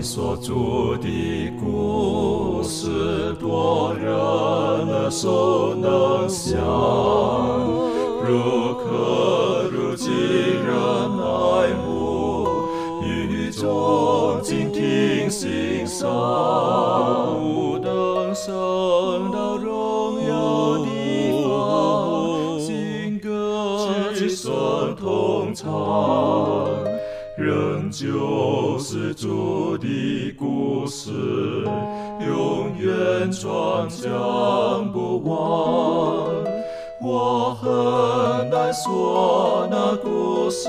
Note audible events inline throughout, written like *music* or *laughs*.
所著的故事，多人耳熟能详，如可如今人爱慕，与众静听欣赏，远传讲不忘。我很难说那故事，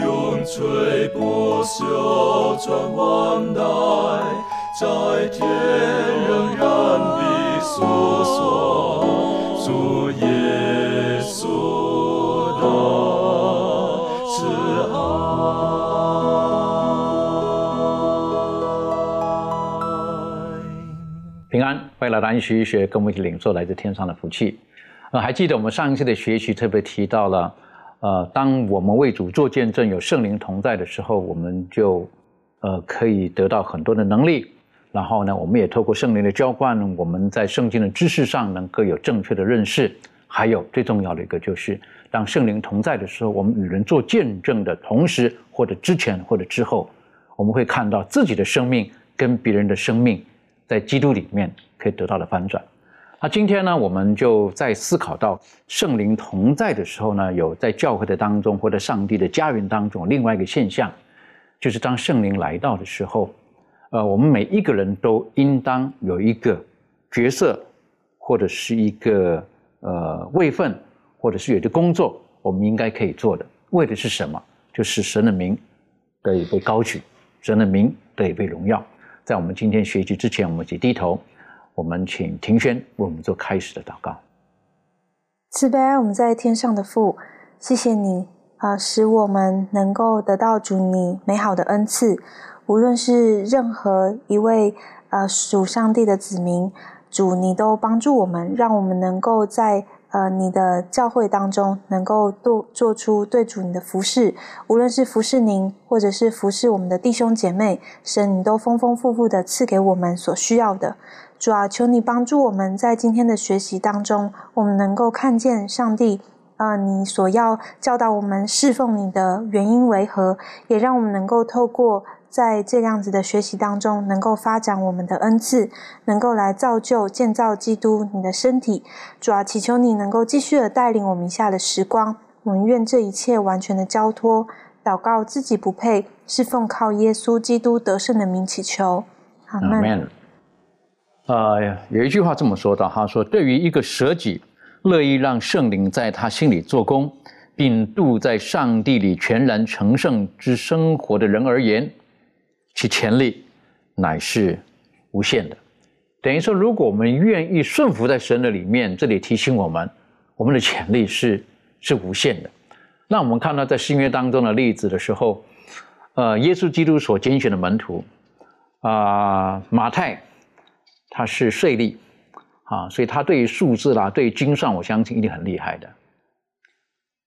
永垂不朽传万代，在天仍然的诉说主耶平安，欢迎来到安息医学，跟我们一起领受来自天上的福气。呃，还记得我们上一次的学习特别提到了，呃，当我们为主做见证，有圣灵同在的时候，我们就呃可以得到很多的能力。然后呢，我们也透过圣灵的浇灌，我们在圣经的知识上能够有正确的认识。还有最重要的一个就是，当圣灵同在的时候，我们与人做见证的同时，或者之前或者之后，我们会看到自己的生命跟别人的生命在基督里面可以得到的翻转。那今天呢，我们就在思考到圣灵同在的时候呢，有在教会的当中或者上帝的家园当中，另外一个现象，就是当圣灵来到的时候，呃，我们每一个人都应当有一个角色，或者是一个呃位份，或者是有的工作，我们应该可以做的，为的是什么？就是神的名得以被高举，神的名得以被荣耀。在我们今天学习之前，我们一起低头。我们请庭轩为我们做开始的祷告。慈悲我们在天上的父，谢谢你啊、使我们能够得到主你美好的恩赐。无论是任何一位呃属上帝的子民，主你都帮助我们，让我们能够在呃你的教会当中，能够做做出对主你的服侍。无论是服侍您，或者是服侍我们的弟兄姐妹，神你都丰丰富富的赐给我们所需要的。主啊，求你帮助我们在今天的学习当中，我们能够看见上帝，呃，你所要教导我们侍奉你的原因为何，也让我们能够透过在这样子的学习当中，能够发展我们的恩赐，能够来造就建造基督你的身体。主啊，祈求你能够继续的带领我们下的时光，我们愿这一切完全的交托，祷告自己不配，是奉靠耶稣基督得胜的名祈求。阿门。呃，有一句话这么说的，他说：“对于一个舍己、乐意让圣灵在他心里做工，并度在上帝里全然成圣之生活的人而言，其潜力乃是无限的。”等于说，如果我们愿意顺服在神的里面，这里提醒我们，我们的潜力是是无限的。那我们看到在新约当中的例子的时候，呃，耶稣基督所拣选的门徒啊、马太。他是税吏啊，所以他对于数字啦、对于经算，我相信一定很厉害的。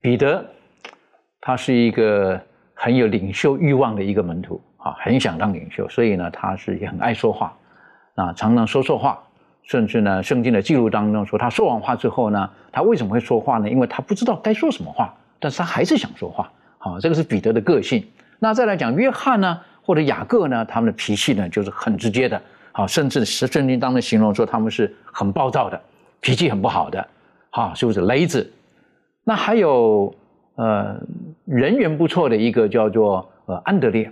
彼得，他是一个很有领袖欲望的一个门徒啊，很想当领袖，所以呢，他是也很爱说话啊，常常说错话，甚至呢，圣经的记录当中说，他说完话之后呢，他为什么会说话呢？因为他不知道该说什么话，但是他还是想说话。好，这个是彼得的个性。那再来讲约翰呢，或者雅各呢，他们的脾气呢，就是很直接的。好，甚至是圣经当中形容说他们是很暴躁的，脾气很不好的，好，是不是雷子？那还有呃人缘不错的一个叫做呃安德烈，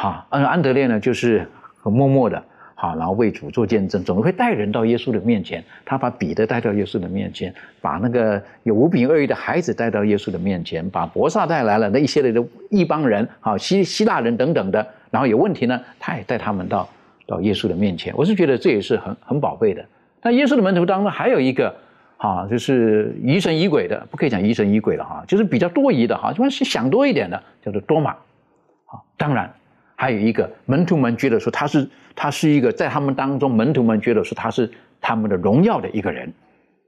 哈，安安德烈呢就是很默默的，哈，然后为主做见证，总会带人到耶稣的面前。他把彼得带到耶稣的面前，把那个有五饼二鱼的孩子带到耶稣的面前，把伯萨带来了那一些的异邦人，哈希希腊人等等的，然后有问题呢，他也带他们到。到耶稣的面前，我是觉得这也是很很宝贝的。那耶稣的门徒当中还有一个，哈、就是疑神疑鬼的，不可以讲疑神疑鬼了哈，就是比较多疑的哈，就是想多一点的，叫做多马。啊，当然还有一个门徒们觉得说他是他是一个在他们当中门徒们觉得说他是他们的荣耀的一个人，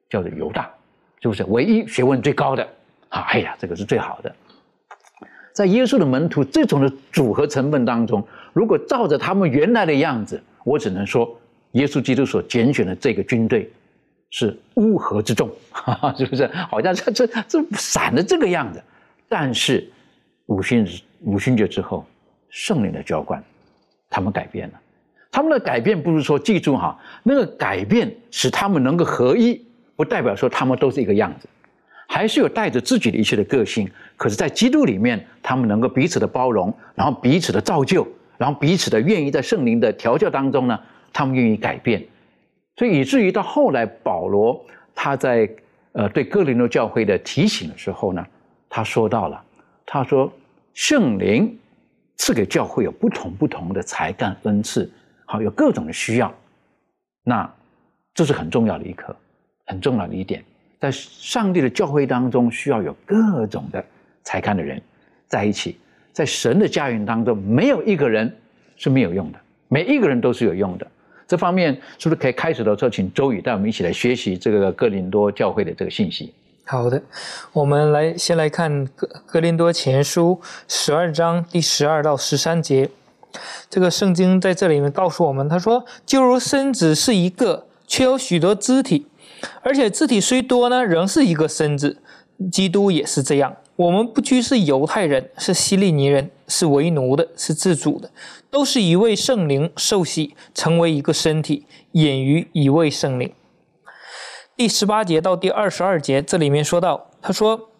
叫做犹大，是不是唯一学问最高的？啊，哎呀，这个是最好的。在耶稣的门徒这种的组合成分当中，如果照着他们原来的样子，我只能说，耶稣基督所拣选的这个军队是乌合之众，是不是？好像这这这散的这个样子。但是五旬五旬节之后，圣灵的浇灌，他们改变了。他们的改变不是说记住哈，那个改变使他们能够合一，不代表说他们都是一个样子。还是有带着自己的一些的个性，可是，在基督里面，他们能够彼此的包容，然后彼此的造就，然后彼此的愿意在圣灵的调教当中呢，他们愿意改变，所以以至于到后来，保罗他在呃对哥林多教会的提醒的时候呢，他说到了，他说圣灵赐给教会有不同不同的才干恩赐，好有各种的需要，那这是很重要的一课，很重要的一点。在上帝的教会当中，需要有各种的才干的人在一起。在神的家园当中，没有一个人是没有用的，每一个人都是有用的。这方面是不是可以开始的时候，请周宇带我们一起来学习这个哥林多教会的这个信息？好的，我们来先来看哥格林多前书十二章第十二到十三节。这个圣经在这里面告诉我们，他说：“就如身子是一个，却有许多肢体。”而且肢体虽多呢，仍是一个身子。基督也是这样。我们不拘是犹太人，是希利尼人，是为奴的，是自主的，都是一位圣灵受洗，成为一个身体，隐于一位圣灵。第十八节到第二十二节，这里面说到，他说：“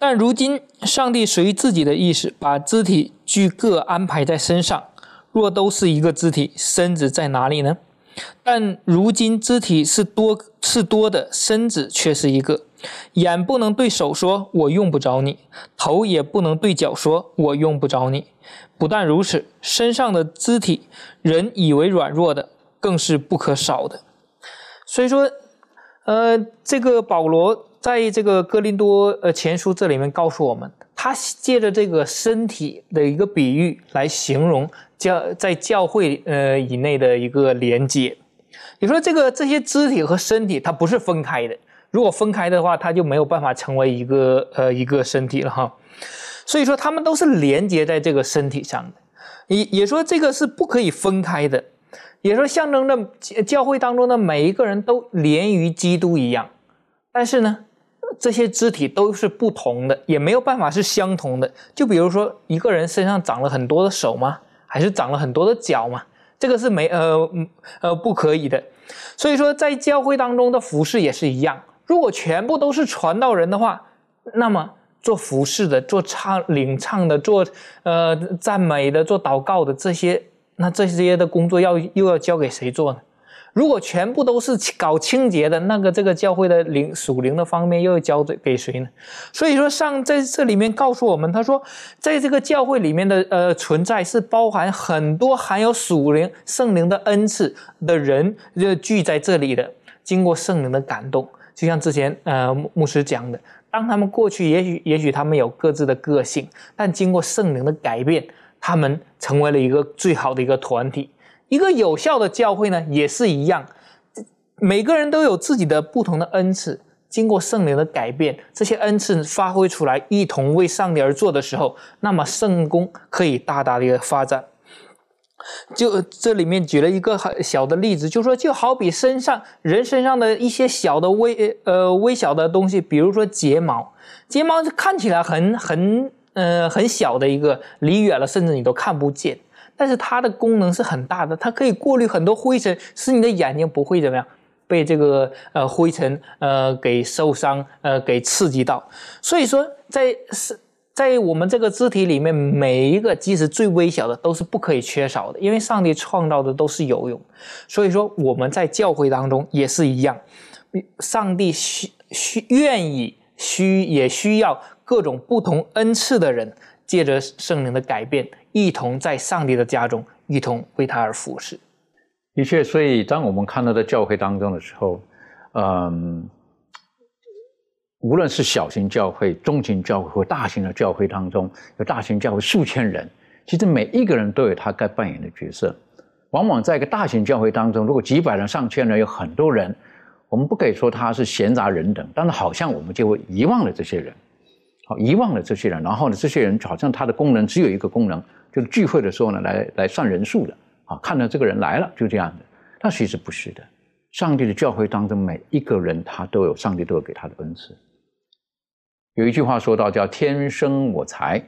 但如今上帝随自己的意识，把肢体俱各安排在身上。若都是一个肢体，身子在哪里呢？”但如今肢体是多是多的，身子却是一个。眼不能对手说“我用不着你”，头也不能对脚说“我用不着你”。不但如此，身上的肢体，人以为软弱的，更是不可少的。所以说，呃，这个保罗在这个哥林多呃前书这里面告诉我们，他借着这个身体的一个比喻来形容。教在教会呃以内的一个连接，你说这个这些肢体和身体它不是分开的，如果分开的话，它就没有办法成为一个呃一个身体了哈。所以说他们都是连接在这个身体上的，也也说这个是不可以分开的，也说象征着教会当中的每一个人都连于基督一样。但是呢，这些肢体都是不同的，也没有办法是相同的。就比如说一个人身上长了很多的手吗？还是长了很多的脚吗，这个是没呃呃不可以的。所以说，在教会当中的服饰也是一样。如果全部都是传道人的话，那么做服饰的、做唱领唱的、做呃赞美的、做祷告的这些，那这些的工作要又要交给谁做呢？如果全部都是搞清洁的，那个这个教会的灵属灵的方面又要交给给谁呢？所以说上在这里面告诉我们，他说，在这个教会里面的呃存在是包含很多含有属灵圣灵的恩赐的人就聚在这里的，经过圣灵的感动，就像之前呃牧师讲的，当他们过去也许也许他们有各自的个性，但经过圣灵的改变，他们成为了一个最好的一个团体。一个有效的教会呢，也是一样，每个人都有自己的不同的恩赐，经过圣灵的改变，这些恩赐发挥出来，一同为上帝而做的时候，那么圣功可以大大的一个发展。就这里面举了一个很小的例子，就说就好比身上人身上的一些小的微呃微小的东西，比如说睫毛，睫毛看起来很很呃很小的一个，离远了甚至你都看不见。但是它的功能是很大的，它可以过滤很多灰尘，使你的眼睛不会怎么样被这个呃灰尘呃给受伤呃给刺激到。所以说，在是在我们这个肢体里面，每一个即使最微小的都是不可以缺少的，因为上帝创造的都是有用。所以说我们在教会当中也是一样，上帝需需愿意需也需要各种不同恩赐的人，借着圣灵的改变。一同在上帝的家中，一同为他而服侍。的确，所以当我们看到在教会当中的时候，嗯，无论是小型教会、中型教会或大型的教会当中，有大型教会数千人，其实每一个人都有他该扮演的角色。往往在一个大型教会当中，如果几百人、上千人，有很多人，我们不可以说他是闲杂人等，但是好像我们就会遗忘了这些人。好遗忘了这些人，然后呢，这些人好像他的功能只有一个功能，就是聚会的时候呢，来来算人数的，啊，看到这个人来了就这样的。那其实不是的，上帝的教会当中每一个人他都有上帝都有给他的恩赐。有一句话说到叫“天生我材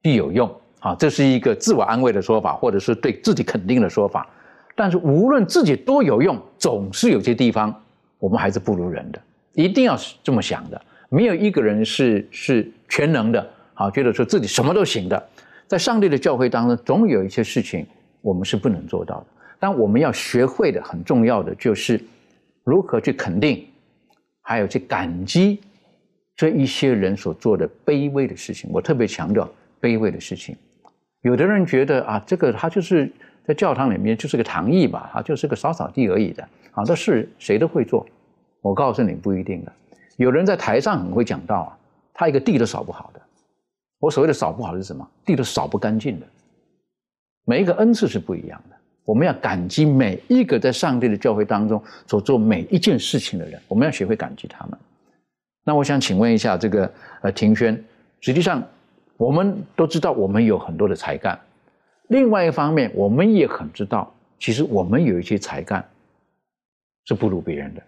必有用”，啊，这是一个自我安慰的说法，或者是对自己肯定的说法。但是无论自己多有用，总是有些地方我们还是不如人的，一定要是这么想的。没有一个人是是全能的，啊，觉得说自己什么都行的。在上帝的教会当中，总有一些事情我们是不能做到的。但我们要学会的很重要的就是如何去肯定，还有去感激这一些人所做的卑微的事情。我特别强调卑微的事情。有的人觉得啊，这个他就是在教堂里面就是个堂役吧，他就是个扫扫地而已的啊，这事谁都会做。我告诉你，不一定的。有人在台上很会讲道啊，他一个地都扫不好的。我所谓的扫不好是什么？地都扫不干净的。每一个恩赐是不一样的，我们要感激每一个在上帝的教会当中所做每一件事情的人，我们要学会感激他们。那我想请问一下，这个呃庭轩，实际上我们都知道我们有很多的才干，另外一方面我们也很知道，其实我们有一些才干是不如别人的。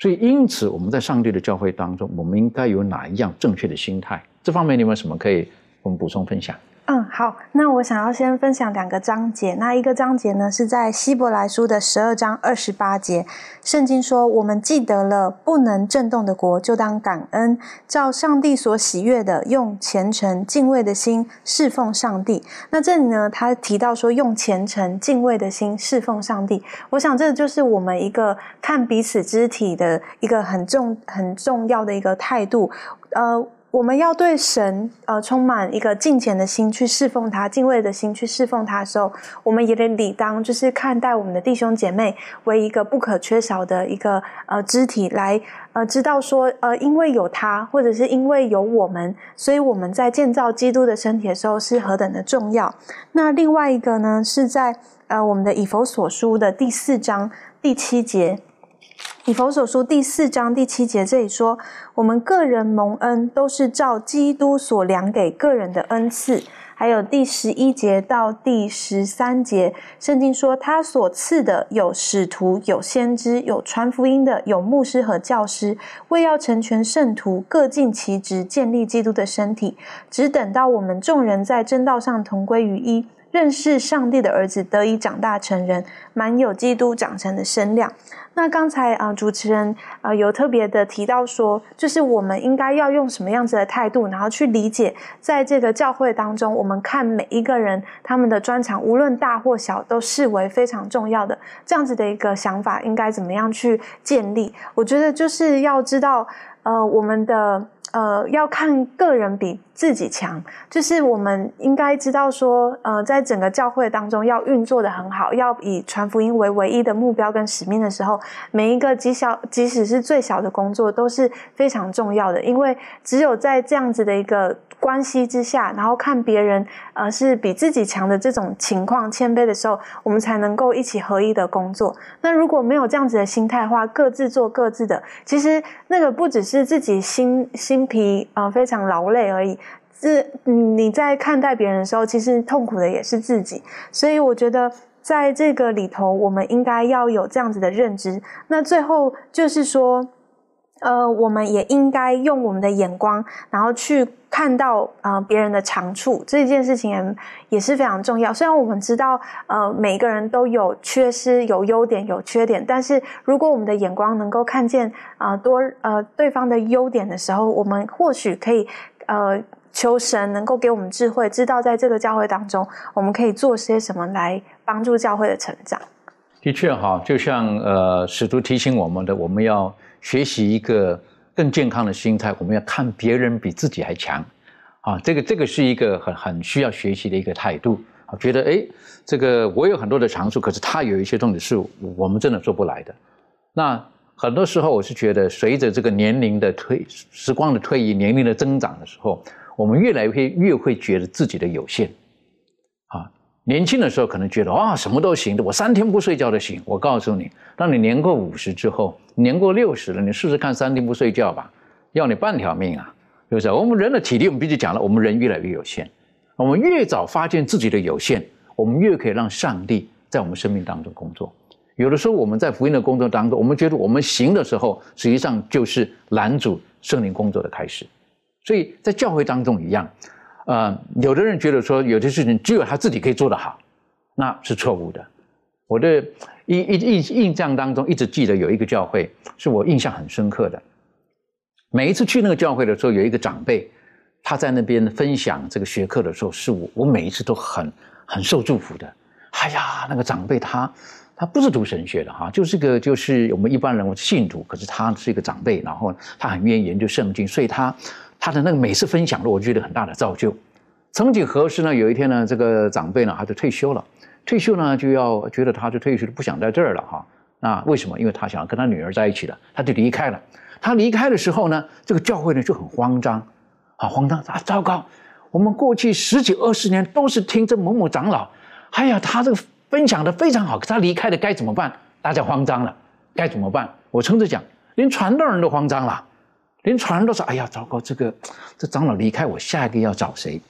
所以，因此，我们在上帝的教会当中，我们应该有哪一样正确的心态？这方面，你有没有什么可以我们补充分享？嗯，好，那我想要先分享两个章节。那一个章节呢，是在希伯来书的十二章二十八节，圣经说：“我们记得了不能震动的国，就当感恩，照上帝所喜悦的，用虔诚敬畏的心侍奉上帝。”那这里呢，他提到说，用虔诚敬畏的心侍奉上帝。我想，这就是我们一个看彼此肢体的一个很重很重要的一个态度。呃。我们要对神呃充满一个敬虔的心去侍奉他，敬畏的心去侍奉他的时候，我们也得理当就是看待我们的弟兄姐妹为一个不可缺少的一个呃肢体，来呃知道说呃因为有他，或者是因为有我们，所以我们在建造基督的身体的时候是何等的重要。那另外一个呢，是在呃我们的以佛所书的第四章第七节。以佛所书第四章第七节这里说，我们个人蒙恩都是照基督所量给个人的恩赐。还有第十一节到第十三节，圣经说他所赐的有使徒、有先知、有传福音的、有牧师和教师，为要成全圣徒，各尽其职，建立基督的身体。只等到我们众人在正道上同归于一。认识上帝的儿子得以长大成人，蛮有基督长成的身量。那刚才啊，主持人啊有特别的提到说，就是我们应该要用什么样子的态度，然后去理解，在这个教会当中，我们看每一个人他们的专长，无论大或小，都视为非常重要的。这样子的一个想法，应该怎么样去建立？我觉得就是要知道，呃，我们的。呃，要看个人比自己强，就是我们应该知道说，呃，在整个教会当中要运作的很好，要以传福音为唯一的目标跟使命的时候，每一个极小，即使是最小的工作都是非常重要的，因为只有在这样子的一个。关系之下，然后看别人，呃，是比自己强的这种情况，谦卑的时候，我们才能够一起合一的工作。那如果没有这样子的心态的话，各自做各自的，其实那个不只是自己心心皮啊非常劳累而已，这你在看待别人的时候，其实痛苦的也是自己。所以我觉得在这个里头，我们应该要有这样子的认知。那最后就是说。呃，我们也应该用我们的眼光，然后去看到呃别人的长处，这件事情也也是非常重要。虽然我们知道，呃，每个人都有缺失、有优点、有缺点，但是如果我们的眼光能够看见啊多呃对方的优点的时候，我们或许可以呃求神能够给我们智慧，知道在这个教会当中，我们可以做些什么来帮助教会的成长。的确哈，就像呃使徒提醒我们的，我们要。学习一个更健康的心态，我们要看别人比自己还强，啊，这个这个是一个很很需要学习的一个态度。啊，觉得哎，这个我有很多的长处，可是他有一些东西是我们真的做不来的。那很多时候我是觉得，随着这个年龄的推，时光的推移，年龄的增长的时候，我们越来越越会觉得自己的有限。啊年轻的时候可能觉得啊什么都行的，我三天不睡觉都行。我告诉你，当你年过五十之后，年过六十了，你试试看三天不睡觉吧，要你半条命啊！是不是？我们人的体力，我们必须讲了，我们人越来越有限。我们越早发现自己的有限，我们越可以让上帝在我们生命当中工作。有的时候我们在福音的工作当中，我们觉得我们行的时候，实际上就是拦阻圣灵工作的开始。所以在教会当中一样，呃，有的人觉得说有些事情只有他自己可以做得好，那是错误的。我的印印印印象当中一直记得有一个教会是我印象很深刻的。每一次去那个教会的时候，有一个长辈他在那边分享这个学课的时候，是我我每一次都很很受祝福的。哎呀，那个长辈他。他不是读神学的哈，就是个就是我们一般人我信徒，可是他是一个长辈，然后他很愿意研究圣经，所以他他的那个每次分享的，我觉得很大的造就。曾几何时呢，有一天呢，这个长辈呢他就退休了，退休呢就要觉得他就退休不想在这儿了哈。那为什么？因为他想要跟他女儿在一起了，他就离开了。他离开的时候呢，这个教会呢就很慌张，啊慌张啊糟糕！我们过去十几二十年都是听这某某长老，哎呀他这个。分享的非常好，可他离开了该怎么办？大家慌张了，该怎么办？我甚至讲，连传道人都慌张了，连传人都说：“哎呀，糟糕，这个这长老离开，我下一个要找谁？”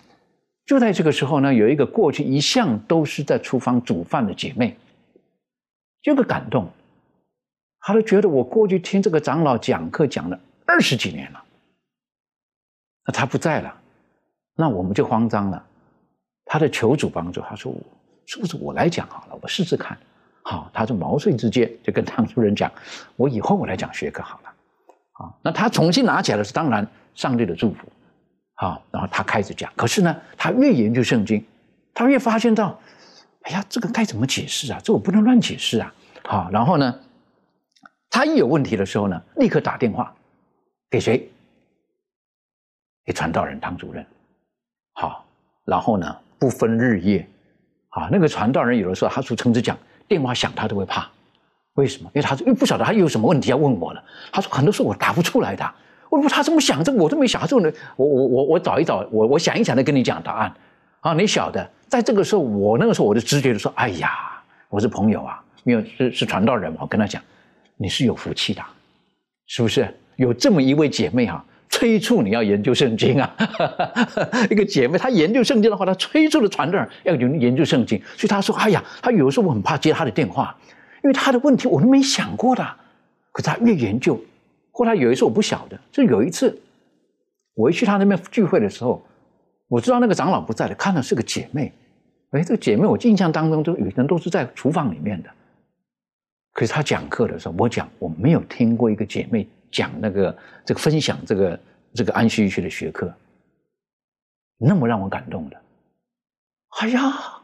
就在这个时候呢，有一个过去一向都是在厨房煮饭的姐妹，有个感动，她就觉得我过去听这个长老讲课讲了二十几年了，那他不在了，那我们就慌张了，他的求主帮助，他说。是不是我来讲好了？我试试看。好，他就毛遂自荐，就跟唐主任讲：“我以后我来讲学科好了。”啊，那他重新拿起来的是当然上帝的祝福。好，然后他开始讲。可是呢，他越研究圣经，他越发现到：“哎呀，这个该怎么解释啊？这我不能乱解释啊！”好，然后呢，他一有问题的时候呢，立刻打电话给谁？给传道人唐主任。好，然后呢，不分日夜。啊，那个传道人有的时候，他说：“陈子讲电话响，他都会怕。为什么？因为他又不晓得他又有什么问题要问我了。他说很多时候我答不出来的。我说他这么想，这我都没想。他说呢，我我我我找一找，我我想一想再跟你讲答案。啊，你晓得，在这个时候，我那个时候我的直觉就说：哎呀，我是朋友啊，因为是是传道人嘛。我跟他讲，你是有福气的，是不是？有这么一位姐妹哈。”催促你要研究圣经啊！*laughs* 一个姐妹，她研究圣经的话，她催促的传道人要研究圣经，所以她说：“哎呀，她有时候我很怕接她的电话，因为他的问题我都没想过的。可是他越研究，后来有一次我不晓得，就有一次我一去他那边聚会的时候，我知道那个长老不在了，看到是个姐妹。哎，这个姐妹我印象当中都有人都是在厨房里面的。可是她讲课的时候，我讲我没有听过一个姐妹。”讲那个这个分享这个这个安息学的学科，那么让我感动的，哎呀，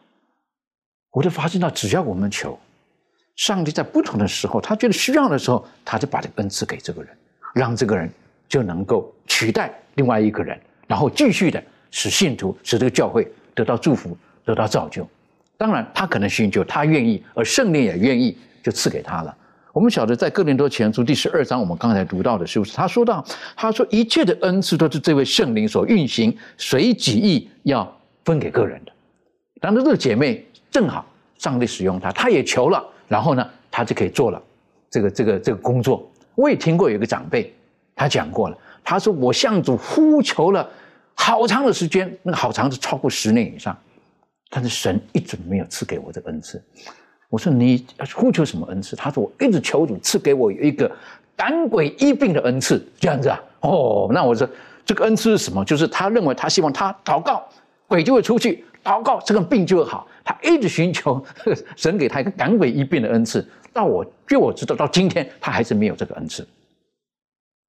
我就发现到，只要我们求，上帝在不同的时候，他觉得需要的时候，他就把这个恩赐给这个人，让这个人就能够取代另外一个人，然后继续的使信徒使这个教会得到祝福，得到造就。当然，他可能寻求，他愿意，而圣灵也愿意，就赐给他了。我们晓得，在哥林多前书第十二章，我们刚才读到的是不是？他说到，他说一切的恩赐都是这位圣灵所运行，随己意要分给个人的。当然，这个姐妹正好上帝使用她，她也求了，然后呢，他就可以做了这个这个这个工作。我也听过有一个长辈，他讲过了，他说我向主呼求了好长的时间，那个好长是超过十年以上，但是神一直没有赐给我这个恩赐。我说你呼求什么恩赐？他说我一直求主赐给我有一个赶鬼医病的恩赐，这样子啊？哦，那我说这个恩赐是什么？就是他认为他希望他祷告鬼就会出去，祷告这个病就会好。他一直寻求 *laughs* 神给他一个赶鬼医病的恩赐。到我据我知道，到今天他还是没有这个恩赐。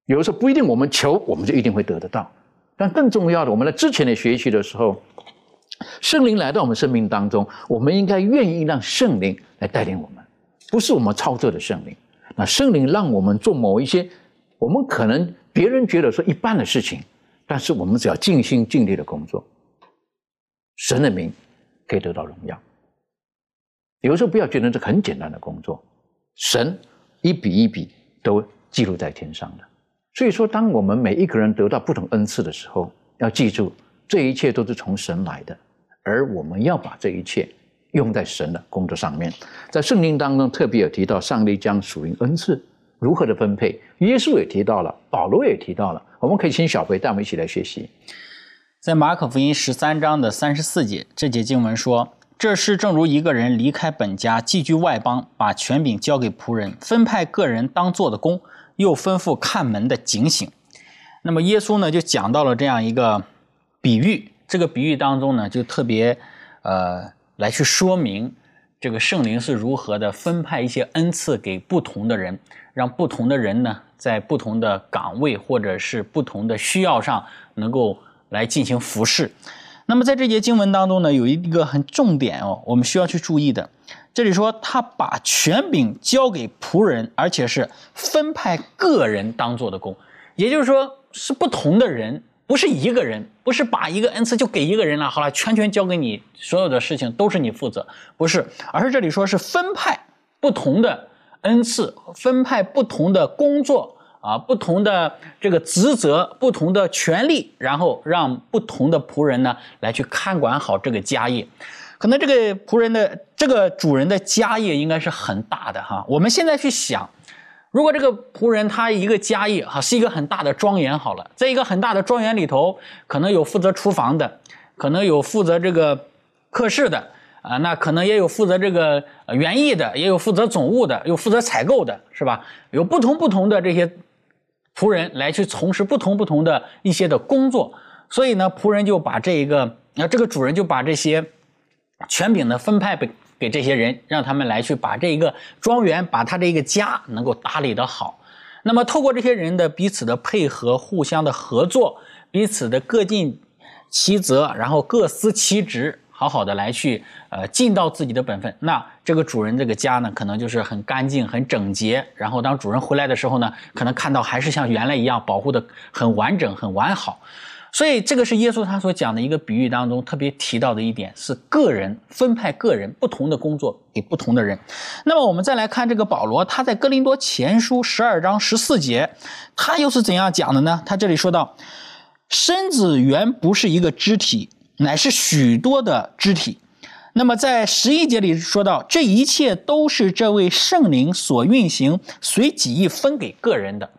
有的时候不一定我们求我们就一定会得得到，但更重要的，我们在之前的学习的时候。圣灵来到我们生命当中，我们应该愿意让圣灵来带领我们，不是我们操作的圣灵。那圣灵让我们做某一些我们可能别人觉得说一般的事情，但是我们只要尽心尽力的工作，神的名可以得到荣耀。有时候不要觉得这很简单的工作，神一笔一笔都记录在天上的。所以说，当我们每一个人得到不同恩赐的时候，要记住，这一切都是从神来的。而我们要把这一切用在神的工作上面，在圣经当中特别有提到，上帝将属灵恩赐如何的分配？耶稣也提到了，保罗也提到了，我们可以请小培带我们一起来学习。在马可福音十三章的三十四节，这节经文说：“这是正如一个人离开本家，寄居外邦，把权柄交给仆人，分派个人当做的工，又吩咐看门的警醒。”那么耶稣呢，就讲到了这样一个比喻。这个比喻当中呢，就特别呃来去说明这个圣灵是如何的分派一些恩赐给不同的人，让不同的人呢，在不同的岗位或者是不同的需要上能够。来进行服侍。那么在这节经文当中呢，有一个很重点哦，我们需要去注意的。这里说他把权柄交给仆人，而且是分派个人当做的工，也就是说是不同的人，不是一个人，不是把一个恩赐就给一个人了，好了，全权交给你，所有的事情都是你负责，不是，而是这里说是分派不同的恩赐，分派不同的工作。啊，不同的这个职责，不同的权利，然后让不同的仆人呢来去看管好这个家业。可能这个仆人的这个主人的家业应该是很大的哈。我们现在去想，如果这个仆人他一个家业哈是一个很大的庄园，好了，在一个很大的庄园里头，可能有负责厨房的，可能有负责这个客室的啊，那可能也有负责这个园艺的，也有负责总务的，有负责采购的，是吧？有不同不同的这些。仆人来去从事不同不同的一些的工作，所以呢，仆人就把这一个，那这个主人就把这些权柄呢分派给给这些人，让他们来去把这一个庄园，把他这一个家能够打理的好。那么透过这些人的彼此的配合，互相的合作，彼此的各尽其责，然后各司其职。好好的来去，呃，尽到自己的本分。那这个主人这个家呢，可能就是很干净、很整洁。然后当主人回来的时候呢，可能看到还是像原来一样保护的很完整、很完好。所以这个是耶稣他所讲的一个比喻当中特别提到的一点，是个人分派个人不同的工作给不同的人。那么我们再来看这个保罗，他在哥林多前书十二章十四节，他又是怎样讲的呢？他这里说到，身子原不是一个肢体。乃是许多的肢体，那么在十一节里说到，这一切都是这位圣灵所运行，随己意分给个人的，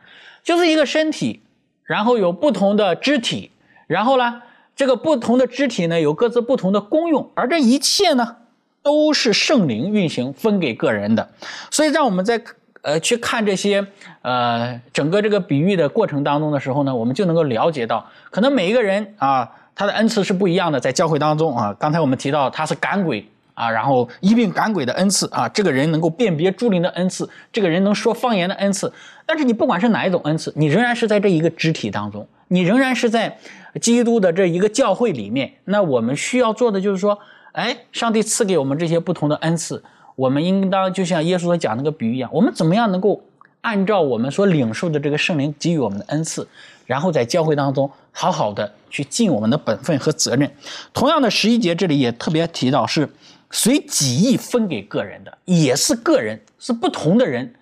就是一个身体，然后有不同的肢体，然后呢，这个不同的肢体呢有各自不同的功用，而这一切呢都是圣灵运行分给个人的，所以让我们在呃去看这些呃整个这个比喻的过程当中的时候呢，我们就能够了解到，可能每一个人啊。他的恩赐是不一样的，在教会当中啊，刚才我们提到他是赶鬼啊，然后一并赶鬼的恩赐啊，这个人能够辨别诸灵的恩赐，这个人能说方言的恩赐。但是你不管是哪一种恩赐，你仍然是在这一个肢体当中，你仍然是在基督的这一个教会里面。那我们需要做的就是说，哎，上帝赐给我们这些不同的恩赐，我们应当就像耶稣所讲那个比喻一样，我们怎么样能够按照我们所领受的这个圣灵给予我们的恩赐，然后在教会当中好好的。去尽我们的本分和责任。同样的十一节这里也特别提到，是随己意分给个人的，也是个人，是不同的人。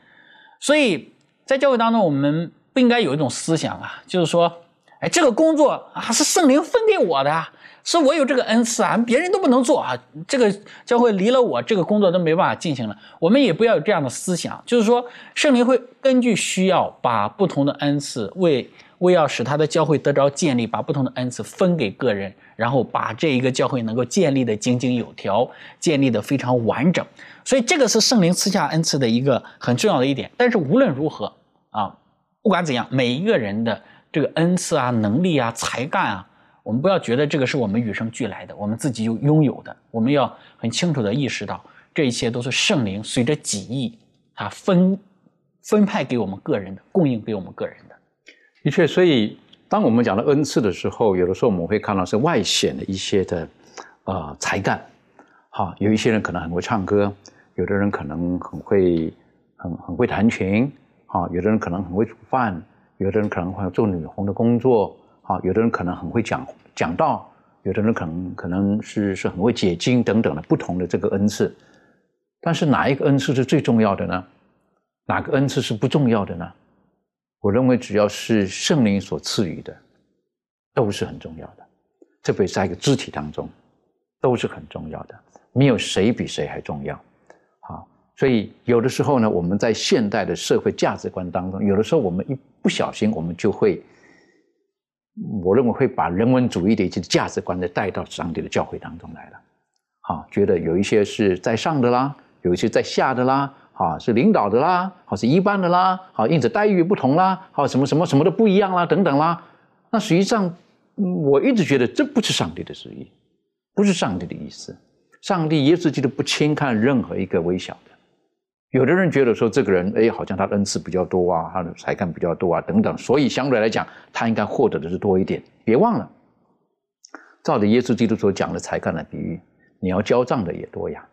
所以在教会当中，我们不应该有一种思想啊，就是说，哎，这个工作啊是圣灵分给我的，是我有这个恩赐啊，别人都不能做啊。这个教会离了我，这个工作都没办法进行了。我们也不要有这样的思想，就是说，圣灵会根据需要把不同的恩赐为。为要使他的教会得着建立，把不同的恩赐分给个人，然后把这一个教会能够建立的井井有条，建立的非常完整。所以这个是圣灵赐下恩赐的一个很重要的一点。但是无论如何啊，不管怎样，每一个人的这个恩赐啊、能力啊、才干啊，我们不要觉得这个是我们与生俱来的，我们自己就拥有的。我们要很清楚的意识到，这一切都是圣灵随着己意啊分分派给我们个人的，供应给我们个人的。的确，所以当我们讲到恩赐的时候，有的时候我们会看到是外显的一些的，呃，才干。哈，有一些人可能很会唱歌，有的人可能很会很很会弹琴，哈，有的人可能很会煮饭，有的人可能会做女红的工作，哈，有的人可能很会讲讲道，有的人可能可能是是很会解经等等的不同的这个恩赐。但是哪一个恩赐是最重要的呢？哪个恩赐是不重要的呢？我认为只要是圣灵所赐予的，都是很重要的。特别在一个肢体当中，都是很重要的。没有谁比谁还重要。好，所以有的时候呢，我们在现代的社会价值观当中，有的时候我们一不小心，我们就会，我认为会把人文主义的一些价值观呢带到上帝的教会当中来了。好，觉得有一些是在上的啦，有一些在下的啦，啊是领导的啦，好是一般的啦，好因此待遇不同啦，好什么什么什么都不一样啦，等等啦。那实际上，我一直觉得这不是上帝的旨意，不是上帝的意思。上帝耶稣基督不轻看任何一个微小的。有的人觉得说这个人，哎，好像他恩赐比较多啊，他的才干比较多啊，等等，所以相对来讲，他应该获得的是多一点。别忘了，照着耶稣基督所讲的才干的比喻，你要交账的也多呀。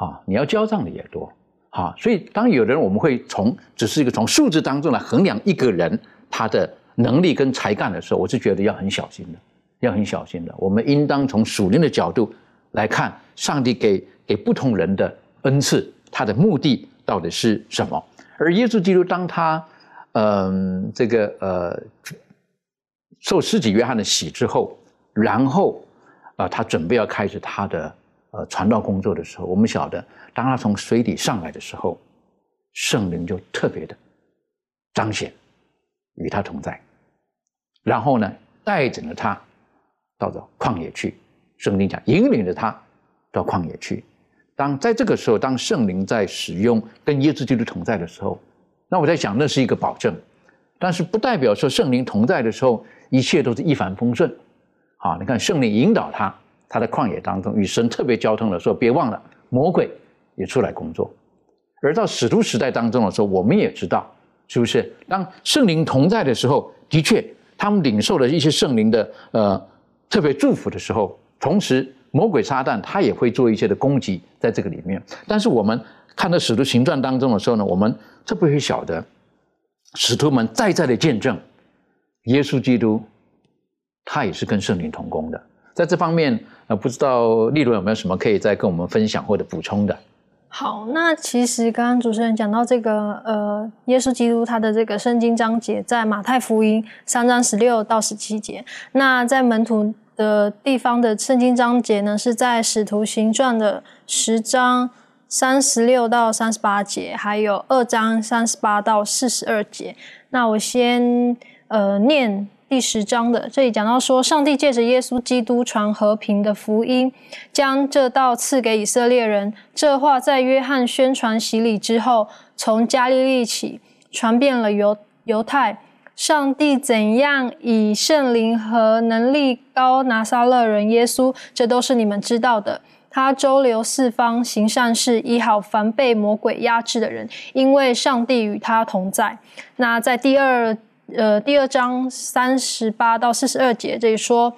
啊，你要交账的也多。好，所以当有人我们会从只是一个从数字当中来衡量一个人他的能力跟才干的时候，我是觉得要很小心的，要很小心的。我们应当从属灵的角度来看，上帝给给不同人的恩赐。他的目的到底是什么？而耶稣基督当他，嗯，这个呃，受施洗约翰的洗之后，然后啊，他准备要开始他的呃传道工作的时候，我们晓得，当他从水底上来的时候，圣灵就特别的彰显与他同在，然后呢，带领着他到了旷野去，圣灵讲引领着他到旷野去。当在这个时候，当圣灵在使用跟耶稣基督同在的时候，那我在想，那是一个保证，但是不代表说圣灵同在的时候，一切都是一帆风顺。好，你看圣灵引导他，他的旷野当中与神特别交通的时候，别忘了魔鬼也出来工作。而到使徒时代当中的时候，我们也知道，是不是？当圣灵同在的时候，的确他们领受了一些圣灵的呃特别祝福的时候，同时。魔鬼撒旦他也会做一些的攻击在这个里面，但是我们看到使徒行传当中的时候呢，我们特别会晓得，使徒们再再的见证，耶稣基督他也是跟圣灵同工的。在这方面，那，不知道利伦有没有什么可以再跟我们分享或者补充的？好，那其实刚刚主持人讲到这个，呃，耶稣基督他的这个圣经章节，在马太福音三章十六到十七节，那在门徒。的地方的圣经章节呢，是在使徒行传的十章三十六到三十八节，还有二章三十八到四十二节。那我先呃念第十章的，这里讲到说，上帝借着耶稣基督传和平的福音，将这道赐给以色列人。这话在约翰宣传洗礼之后，从加利利起，传遍了犹犹太。上帝怎样以圣灵和能力高拿撒勒人耶稣，这都是你们知道的。他周流四方行善事，医好凡被魔鬼压制的人，因为上帝与他同在。那在第二呃第二章三十八到四十二节这里说，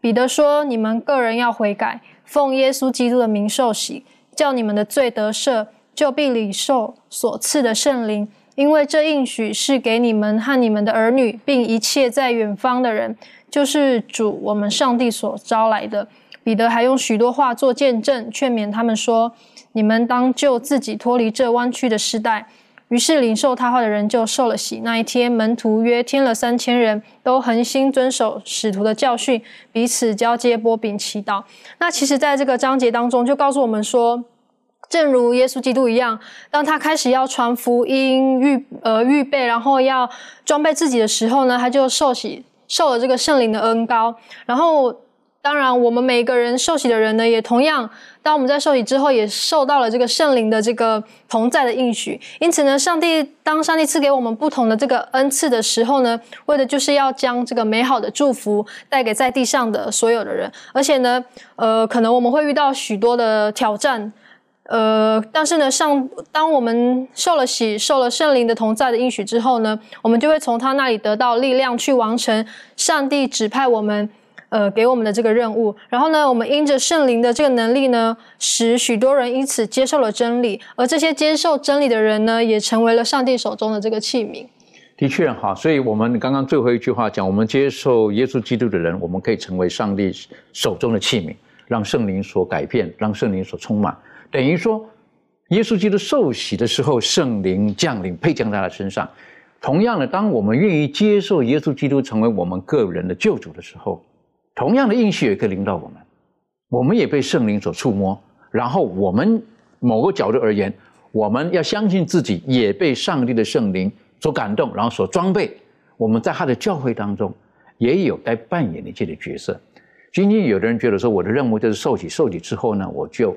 彼得说：你们个人要悔改，奉耶稣基督的名受洗，叫你们的罪得赦，就必领受所赐的圣灵。因为这应许是给你们和你们的儿女，并一切在远方的人，就是主我们上帝所招来的。彼得还用许多话做见证，劝勉他们说：“你们当救自己脱离这弯曲的时代。”于是领受他话的人就受了洗。那一天，门徒约添了三千人，都恒心遵守使徒的教训，彼此交接波饼祈祷。那其实，在这个章节当中，就告诉我们说。正如耶稣基督一样，当他开始要传福音、预呃预备，然后要装备自己的时候呢，他就受洗，受了这个圣灵的恩膏。然后，当然我们每一个人受洗的人呢，也同样，当我们在受洗之后，也受到了这个圣灵的这个同在的应许。因此呢，上帝当上帝赐给我们不同的这个恩赐的时候呢，为的就是要将这个美好的祝福带给在地上的所有的人。而且呢，呃，可能我们会遇到许多的挑战。呃，但是呢，上当我们受了洗、受了圣灵的同在的应许之后呢，我们就会从他那里得到力量，去完成上帝指派我们呃给我们的这个任务。然后呢，我们因着圣灵的这个能力呢，使许多人因此接受了真理，而这些接受真理的人呢，也成为了上帝手中的这个器皿。的确哈，所以我们刚刚最后一句话讲，我们接受耶稣基督的人，我们可以成为上帝手中的器皿，让圣灵所改变，让圣灵所充满。等于说，耶稣基督受洗的时候，圣灵降临，配降在他身上。同样的，当我们愿意接受耶稣基督成为我们个人的救主的时候，同样的应许也可以领到我们。我们也被圣灵所触摸，然后我们某个角度而言，我们要相信自己也被上帝的圣灵所感动，然后所装备。我们在他的教会当中也有该扮演的这些角色。今天有的人觉得说，我的任务就是受洗，受洗之后呢，我就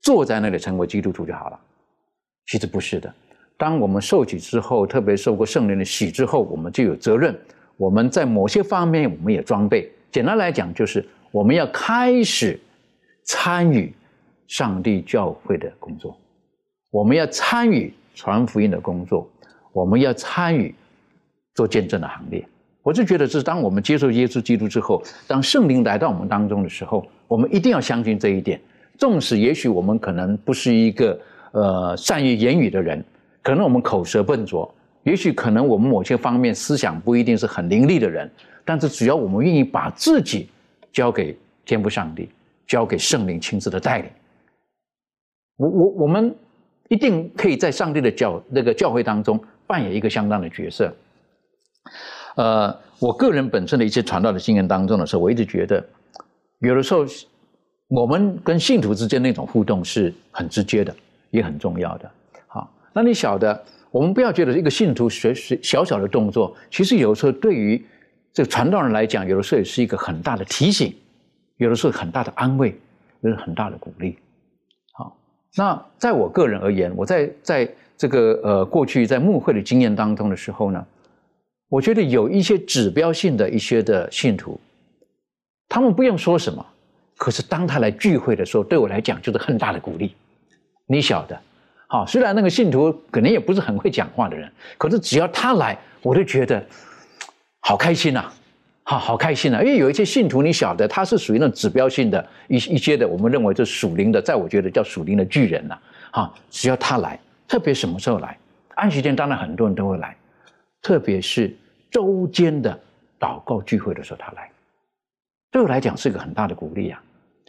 坐在那里成为基督徒就好了。其实不是的。当我们受洗之后，特别受过圣灵的洗之后，我们就有责任。我们在某些方面，我们也装备。简单来讲，就是我们要开始参与上帝教会的工作，我们要参与传福音的工作，我们要参与做见证的行列。我就觉得，是当我们接受耶稣基督之后，当圣灵来到我们当中的时候，我们一定要相信这一点。纵使也许我们可能不是一个呃善于言语的人，可能我们口舌笨拙。也许可能我们某些方面思想不一定是很伶俐的人，但是只要我们愿意把自己交给天父上帝，交给圣灵亲自的带领，我我我们一定可以在上帝的教那个教会当中扮演一个相当的角色。呃，我个人本身的一些传道的经验当中的时候，我一直觉得，有的时候我们跟信徒之间那种互动是很直接的，也很重要的。好，那你晓得？我们不要觉得一个信徒学学小小的动作，其实有时候对于这个传道人来讲，有的时候也是一个很大的提醒，有的时候很大的安慰，有的很大的鼓励。好，那在我个人而言，我在在这个呃过去在牧会的经验当中的时候呢，我觉得有一些指标性的一些的信徒，他们不用说什么，可是当他来聚会的时候，对我来讲就是很大的鼓励。你晓得。好，虽然那个信徒可能也不是很会讲话的人，可是只要他来，我就觉得好开心呐，好好开心呐。因为有一些信徒，你晓得他是属于那种指标性的一一些的，我们认为这属灵的，在我觉得叫属灵的巨人呐。哈，只要他来，特别什么时候来？安息天当然很多人都会来，特别是周间的祷告聚会的时候他来，对我来讲是个很大的鼓励啊。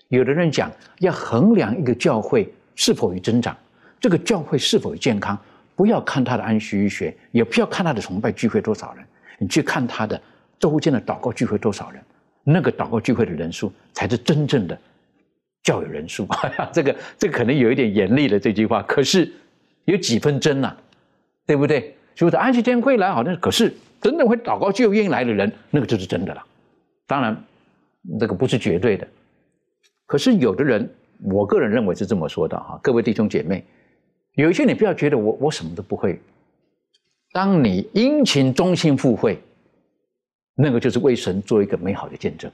有的人讲要衡量一个教会是否有增长。这个教会是否健康？不要看他的安息学，也不要看他的崇拜聚会多少人，你去看他的周间的祷告聚会多少人，那个祷告聚会的人数才是真正的教友人数。*laughs* 这个这个可能有一点严厉的这句话，可是有几分真呐，对不对？就是安息天会来，好像可是真正会祷告就愿意来的人，那个就是真的了。当然，这个不是绝对的，可是有的人，我个人认为是这么说的哈，各位弟兄姐妹。有一些你不要觉得我我什么都不会，当你殷勤忠心赴会，那个就是为神做一个美好的见证，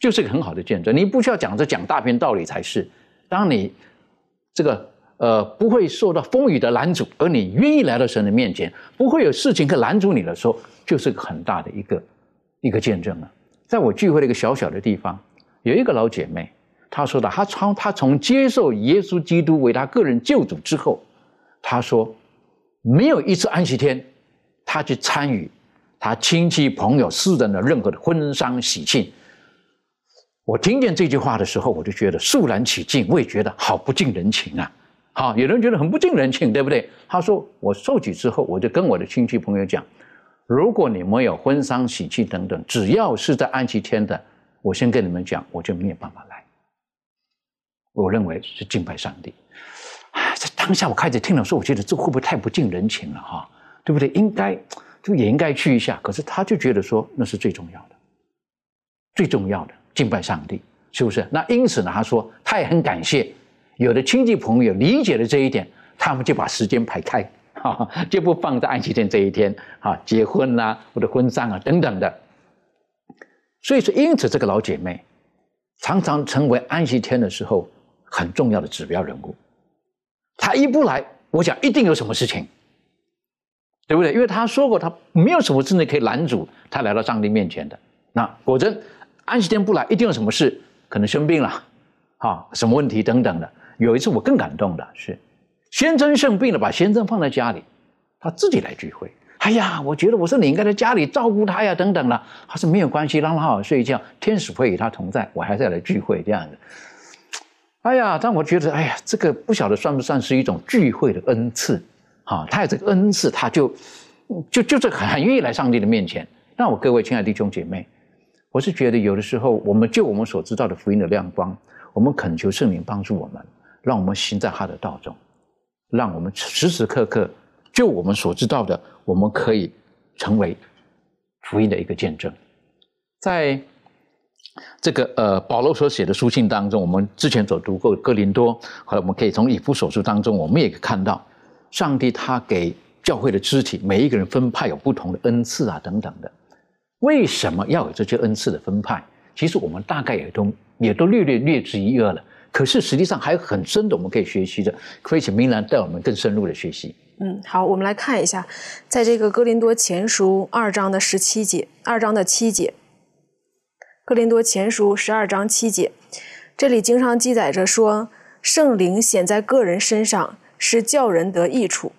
就是一个很好的见证。你不需要讲这讲大篇道理才是。当你这个呃不会受到风雨的拦阻，而你愿意来到神的面前，不会有事情可拦阻你的时候，就是个很大的一个一个见证了。在我聚会的一个小小的地方，有一个老姐妹。她说的，她从她从接受耶稣基督为她个人救主之后，她说没有一次安息天，他去参与他亲戚朋友私人的任何的婚丧喜庆。我听见这句话的时候，我就觉得肃然起敬，我也觉得好不近人情啊！好，有人觉得很不近人情，对不对？他说我受洗之后，我就跟我的亲戚朋友讲，如果你们有婚丧喜庆等等，只要是在安息天的，我先跟你们讲，我就没有办法来。我认为是敬拜上帝。哎，这当下我开始听了说，我觉得这会不会太不近人情了哈？对不对？应该就也应该去一下。可是他就觉得说那是最重要的，最重要的敬拜上帝，是不是？那因此呢，他说他也很感谢有的亲戚朋友理解了这一点，他们就把时间排开，哈，*laughs* 就不放在安息天这一天啊，结婚啊或者婚丧啊等等的。所以说，因此这个老姐妹常常成为安息天的时候。很重要的指标人物，他一不来，我想一定有什么事情，对不对？因为他说过，他没有什么真的可以拦阻他来到上帝面前的。那果真安息天不来，一定有什么事，可能生病了，啊，什么问题等等的。有一次我更感动的是，先生生病了，把先生放在家里，他自己来聚会。哎呀，我觉得我说你应该在家里照顾他呀，等等的。他说没有关系，让他好好睡觉，天使会与他同在，我还是要来聚会这样子。哎呀，但我觉得，哎呀，这个不晓得算不算是一种聚会的恩赐，哈，他有这个恩赐，他就就就是很很愿意来上帝的面前。那我各位亲爱的弟兄姐妹，我是觉得有的时候，我们就我们所知道的福音的亮光，我们恳求圣灵帮助我们，让我们行在他的道中，让我们时时刻刻就我们所知道的，我们可以成为福音的一个见证。在这个呃保罗所写的书信当中，我们之前所读过哥林多，后来我们可以从以弗所书当中，我们也可以看到，上帝他给教会的肢体每一个人分派有不同的恩赐啊等等的。为什么要有这些恩赐的分派？其实我们大概也都也都略略略知一二了。可是实际上还有很深的我们可以学习的，可以请明兰带我们更深入的学习。嗯，好，我们来看一下，在这个哥林多前书二章的十七节，二章的七节，哥林多前书十二章七节，这里经常记载着说，圣灵显在个人身上是叫人得益处。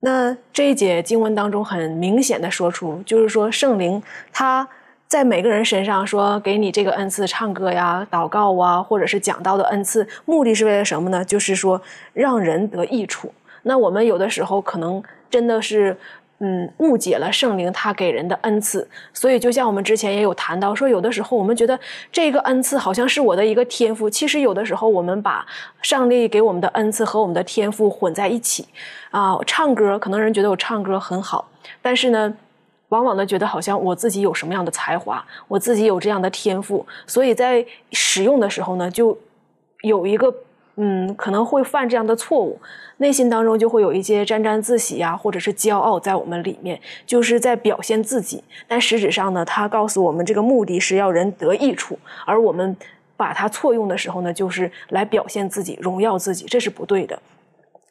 那这一节经文当中很明显的说出，就是说圣灵他。在每个人身上说，给你这个恩赐，唱歌呀、祷告啊，或者是讲道的恩赐，目的是为了什么呢？就是说让人得益处。那我们有的时候可能真的是，嗯，误解了圣灵他给人的恩赐。所以就像我们之前也有谈到，说有的时候我们觉得这个恩赐好像是我的一个天赋，其实有的时候我们把上帝给我们的恩赐和我们的天赋混在一起。啊，唱歌可能人觉得我唱歌很好，但是呢。往往呢，觉得好像我自己有什么样的才华，我自己有这样的天赋，所以在使用的时候呢，就有一个嗯，可能会犯这样的错误，内心当中就会有一些沾沾自喜呀，或者是骄傲在我们里面，就是在表现自己。但实质上呢，他告诉我们，这个目的是要人得益处，而我们把它错用的时候呢，就是来表现自己、荣耀自己，这是不对的。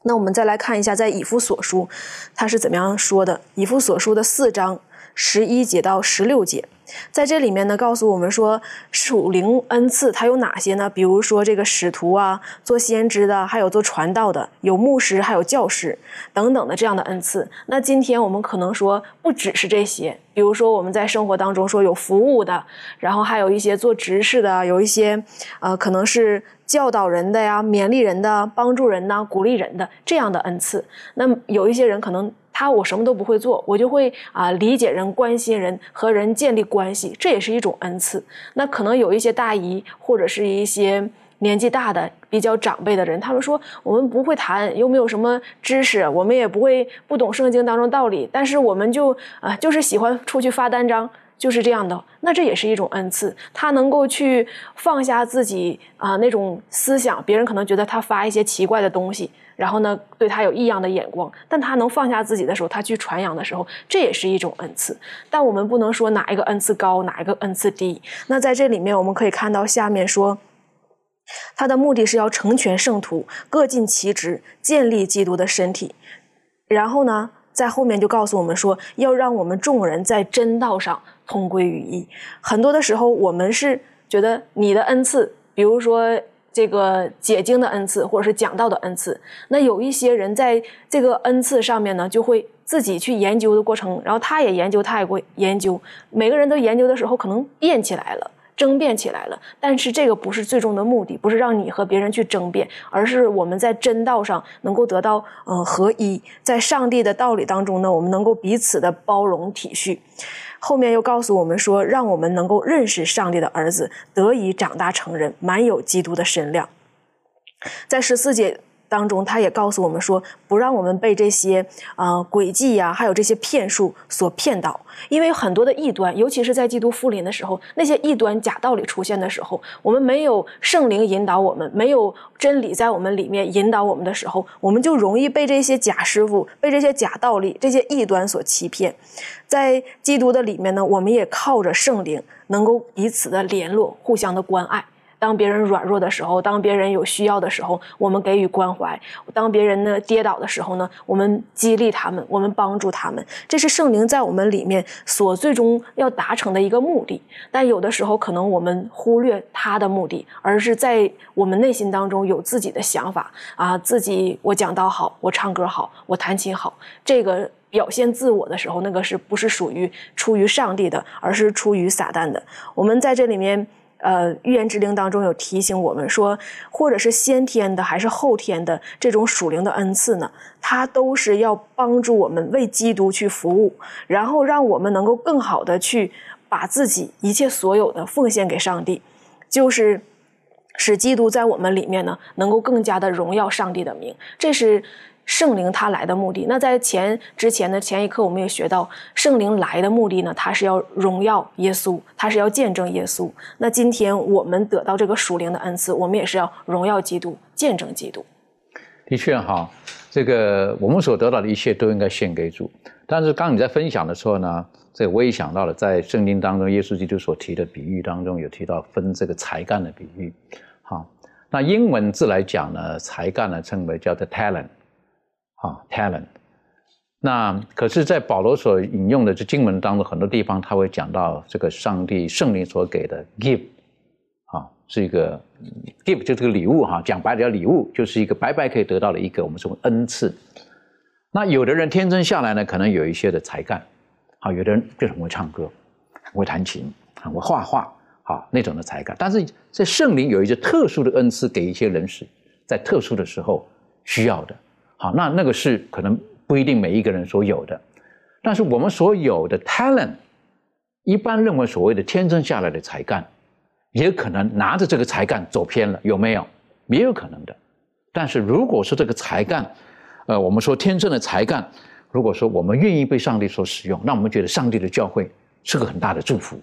那我们再来看一下，在以夫所书，他是怎么样说的？以夫所书的四章十一节到十六节。在这里面呢，告诉我们说属灵恩赐它有哪些呢？比如说这个使徒啊，做先知的，还有做传道的，有牧师，还有教师等等的这样的恩赐。那今天我们可能说不只是这些，比如说我们在生活当中说有服务的，然后还有一些做执事的，有一些呃可能是教导人的呀、勉励人的、帮助人呐、鼓励人的这样的恩赐。那有一些人可能。他我什么都不会做，我就会啊理解人、关心人、和人建立关系，这也是一种恩赐。那可能有一些大姨或者是一些年纪大的、比较长辈的人，他们说我们不会谈，又没有什么知识，我们也不会不懂圣经当中道理，但是我们就啊就是喜欢出去发单张，就是这样的。那这也是一种恩赐，他能够去放下自己啊那种思想，别人可能觉得他发一些奇怪的东西。然后呢，对他有异样的眼光，但他能放下自己的时候，他去传扬的时候，这也是一种恩赐。但我们不能说哪一个恩赐高，哪一个恩赐低。那在这里面，我们可以看到下面说，他的目的是要成全圣徒，各尽其职，建立基督的身体。然后呢，在后面就告诉我们说，要让我们众人在真道上同归于一。很多的时候，我们是觉得你的恩赐，比如说。这个解经的恩赐，或者是讲道的恩赐，那有一些人在这个恩赐上面呢，就会自己去研究的过程，然后他也研究，他也会研究。每个人都研究的时候，可能辩起来了，争辩起来了。但是这个不是最终的目的，不是让你和别人去争辩，而是我们在真道上能够得到呃合一，在上帝的道理当中呢，我们能够彼此的包容体恤。后面又告诉我们说，让我们能够认识上帝的儿子，得以长大成人，满有基督的身量。在十四节。当中，他也告诉我们说，不让我们被这些呃诡计呀，还有这些骗术所骗倒。因为很多的异端，尤其是在基督复临的时候，那些异端假道理出现的时候，我们没有圣灵引导我们，没有真理在我们里面引导我们的时候，我们就容易被这些假师傅、被这些假道理、这些异端所欺骗。在基督的里面呢，我们也靠着圣灵，能够彼此的联络，互相的关爱。当别人软弱的时候，当别人有需要的时候，我们给予关怀；当别人呢跌倒的时候呢，我们激励他们，我们帮助他们。这是圣灵在我们里面所最终要达成的一个目的。但有的时候，可能我们忽略他的目的，而是在我们内心当中有自己的想法啊，自己我讲道好，我唱歌好，我弹琴好，这个表现自我的时候，那个是不是属于出于上帝的，而是出于撒旦的？我们在这里面。呃，预言之灵当中有提醒我们说，或者是先天的还是后天的这种属灵的恩赐呢，它都是要帮助我们为基督去服务，然后让我们能够更好的去把自己一切所有的奉献给上帝，就是使基督在我们里面呢，能够更加的荣耀上帝的名。这是圣灵他来的目的。那在前之前的前一刻，我们也学到，圣灵来的目的呢，他是要荣耀耶稣，他是要见证耶稣。那今天我们得到这个属灵的恩赐，我们也是要荣耀基督，见证基督。的确哈，这个我们所得到的一切都应该献给主。但是刚你在分享的时候呢，这我也想到了，在圣经当中，耶稣基督所提的比喻当中有提到分这个才干的比喻。好，那英文字来讲呢，才干呢称为叫做 talent，啊 talent。那可是，在保罗所引用的这经文当中，很多地方他会讲到这个上帝圣灵所给的 give，啊，是一个 give 就是个礼物哈，讲白了叫礼物，就是一个白白可以得到的一个我们说恩赐。那有的人天生下来呢，可能有一些的才干，啊，有的人就很会唱歌，很会弹琴，很会画画，啊那种的才干。但是在圣灵有一些特殊的恩赐给一些人是，在特殊的时候需要的，好，那那个是可能。不一定每一个人所有的，但是我们所有的 talent，一般认为所谓的天生下来的才干，也可能拿着这个才干走偏了，有没有？也有可能的。但是如果说这个才干，呃，我们说天生的才干，如果说我们愿意被上帝所使用，那我们觉得上帝的教会是个很大的祝福。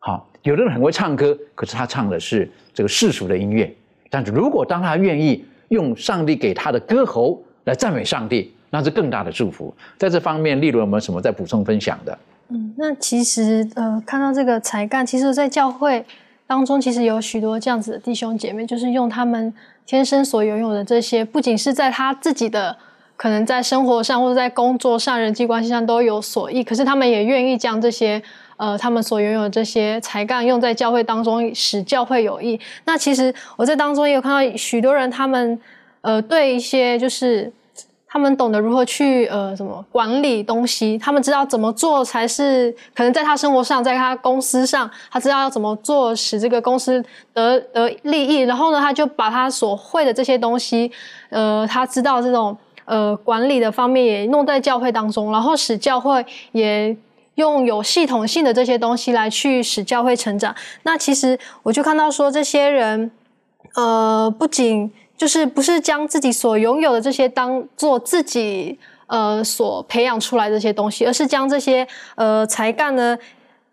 好，有的人很会唱歌，可是他唱的是这个世俗的音乐。但是如果当他愿意用上帝给他的歌喉来赞美上帝，那是更大的祝福。在这方面，例如有没有什么在补充分享的？嗯，那其实呃，看到这个才干，其实，在教会当中，其实有许多这样子的弟兄姐妹，就是用他们天生所拥有的这些，不仅是在他自己的可能在生活上或者在工作上、人际关系上都有所益，可是他们也愿意将这些呃他们所拥有的这些才干用在教会当中，使教会有益。那其实我在当中也有看到许多人，他们呃对一些就是。他们懂得如何去呃什么管理东西，他们知道怎么做才是可能在他生活上，在他公司上，他知道要怎么做使这个公司得得利益。然后呢，他就把他所会的这些东西，呃，他知道这种呃管理的方面也弄在教会当中，然后使教会也用有系统性的这些东西来去使教会成长。那其实我就看到说，这些人呃不仅。就是不是将自己所拥有的这些当做自己呃所培养出来的这些东西，而是将这些呃才干呢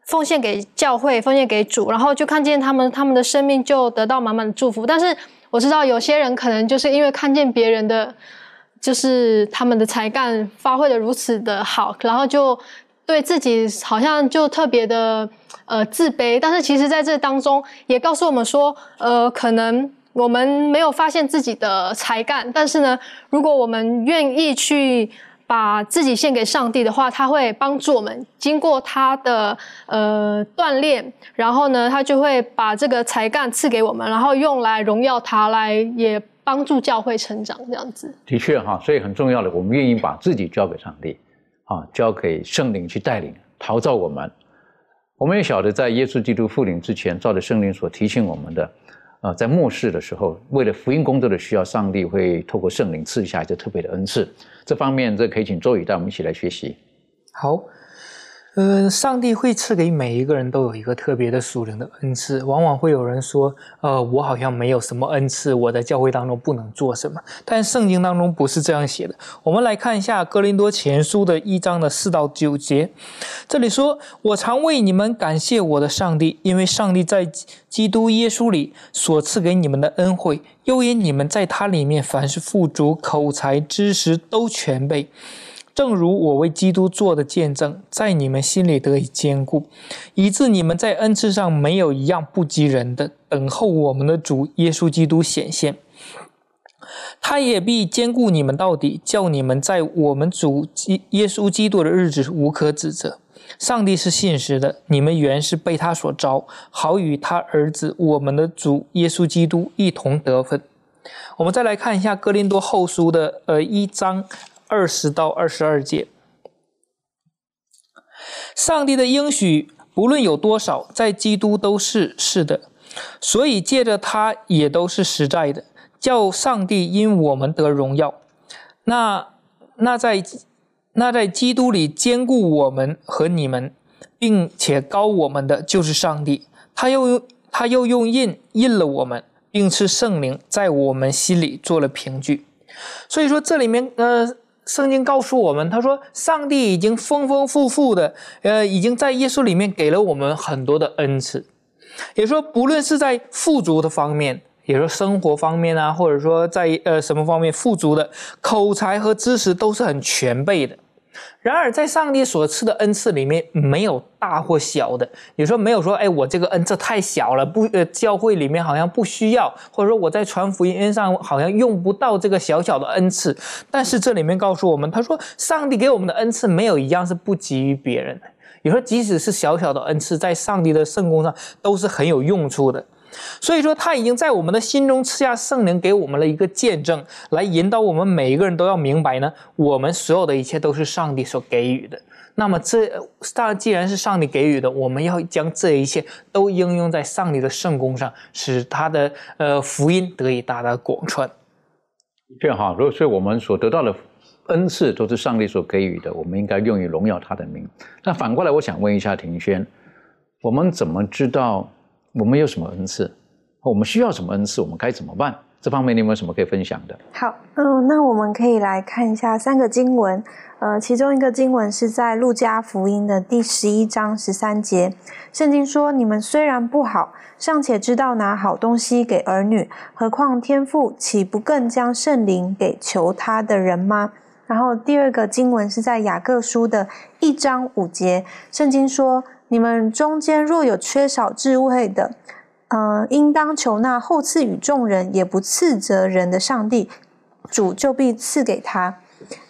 奉献给教会，奉献给主，然后就看见他们他们的生命就得到满满的祝福。但是我知道有些人可能就是因为看见别人的就是他们的才干发挥的如此的好，然后就对自己好像就特别的呃自卑。但是其实在这当中也告诉我们说，呃可能。我们没有发现自己的才干，但是呢，如果我们愿意去把自己献给上帝的话，他会帮助我们经过他的呃锻炼，然后呢，他就会把这个才干赐给我们，然后用来荣耀他，来也帮助教会成长这样子。的确哈，所以很重要的，我们愿意把自己交给上帝，啊，交给圣灵去带领、陶造我们。我们也晓得，在耶稣基督复临之前，照着圣灵所提醒我们的。啊，在末世的时候，为了福音工作的需要，上帝会透过圣灵赐下一个特别的恩赐。这方面，这可以请周宇带我们一起来学习。好。嗯，上帝会赐给每一个人都有一个特别的属灵的恩赐。往往会有人说，呃，我好像没有什么恩赐，我在教会当中不能做什么。但圣经当中不是这样写的。我们来看一下《哥林多前书》的一章的四到九节，这里说：“我常为你们感谢我的上帝，因为上帝在基督耶稣里所赐给你们的恩惠，又因你们在他里面凡是富足、口才、知识都全备。”正如我为基督做的见证，在你们心里得以坚固，以致你们在恩赐上没有一样不及人的，等候我们的主耶稣基督显现。他也必坚固你们到底，叫你们在我们主基耶稣基督的日子无可指责。上帝是信实的，你们原是被他所招，好与他儿子我们的主耶稣基督一同得分。我们再来看一下哥林多后书的呃一章。二十到二十二节，上帝的应许不论有多少，在基督都是是的，所以借着他也都是实在的，叫上帝因我们得荣耀。那那在那在基督里兼顾我们和你们，并且高我们的就是上帝，他又他又用印印了我们。并赐圣灵在我们心里做了凭据。所以说，这里面呃，圣经告诉我们，他说上帝已经丰丰富富的，呃，已经在耶稣里面给了我们很多的恩赐。也说，不论是在富足的方面，也说生活方面啊，或者说在呃什么方面富足的口才和知识都是很全备的。然而，在上帝所赐的恩赐里面，没有大或小的。有时候没有说，哎，我这个恩赐太小了，不，呃，教会里面好像不需要，或者说我在传福音上好像用不到这个小小的恩赐。但是这里面告诉我们，他说，上帝给我们的恩赐没有一样是不给予别人的。有时候，即使是小小的恩赐，在上帝的圣功上都是很有用处的。所以说，他已经在我们的心中赐下圣灵，给我们了一个见证，来引导我们每一个人都要明白呢，我们所有的一切都是上帝所给予的。那么，这当然既然是上帝给予的，我们要将这一切都应用在上帝的圣功上，使他的呃福音得以大大广传。这样哈，如果说我们所得到的恩赐都是上帝所给予的，我们应该用于荣耀他的名。那反过来，我想问一下庭轩，我们怎么知道？我们有什么恩赐？我们需要什么恩赐？我们该怎么办？这方面你有没有什么可以分享的？好，嗯，那我们可以来看一下三个经文。呃，其中一个经文是在路加福音的第十一章十三节。圣经说：“你们虽然不好，尚且知道拿好东西给儿女，何况天父岂不更将圣灵给求他的人吗？”然后第二个经文是在雅各书的一章五节。圣经说。你们中间若有缺少智慧的，呃，应当求那后赐予众人也不斥责人的上帝，主就必赐给他。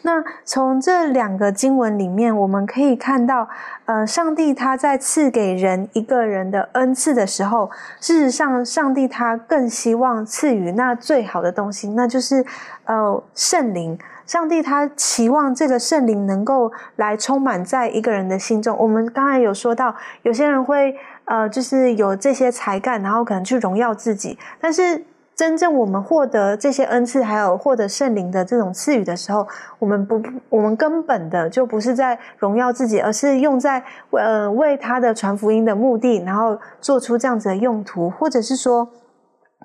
那从这两个经文里面，我们可以看到，呃，上帝他在赐给人一个人的恩赐的时候，事实上，上帝他更希望赐予那最好的东西，那就是呃圣灵。上帝他期望这个圣灵能够来充满在一个人的心中。我们刚才有说到，有些人会呃，就是有这些才干，然后可能去荣耀自己。但是真正我们获得这些恩赐，还有获得圣灵的这种赐予的时候，我们不，我们根本的就不是在荣耀自己，而是用在呃为他的传福音的目的，然后做出这样子的用途，或者是说。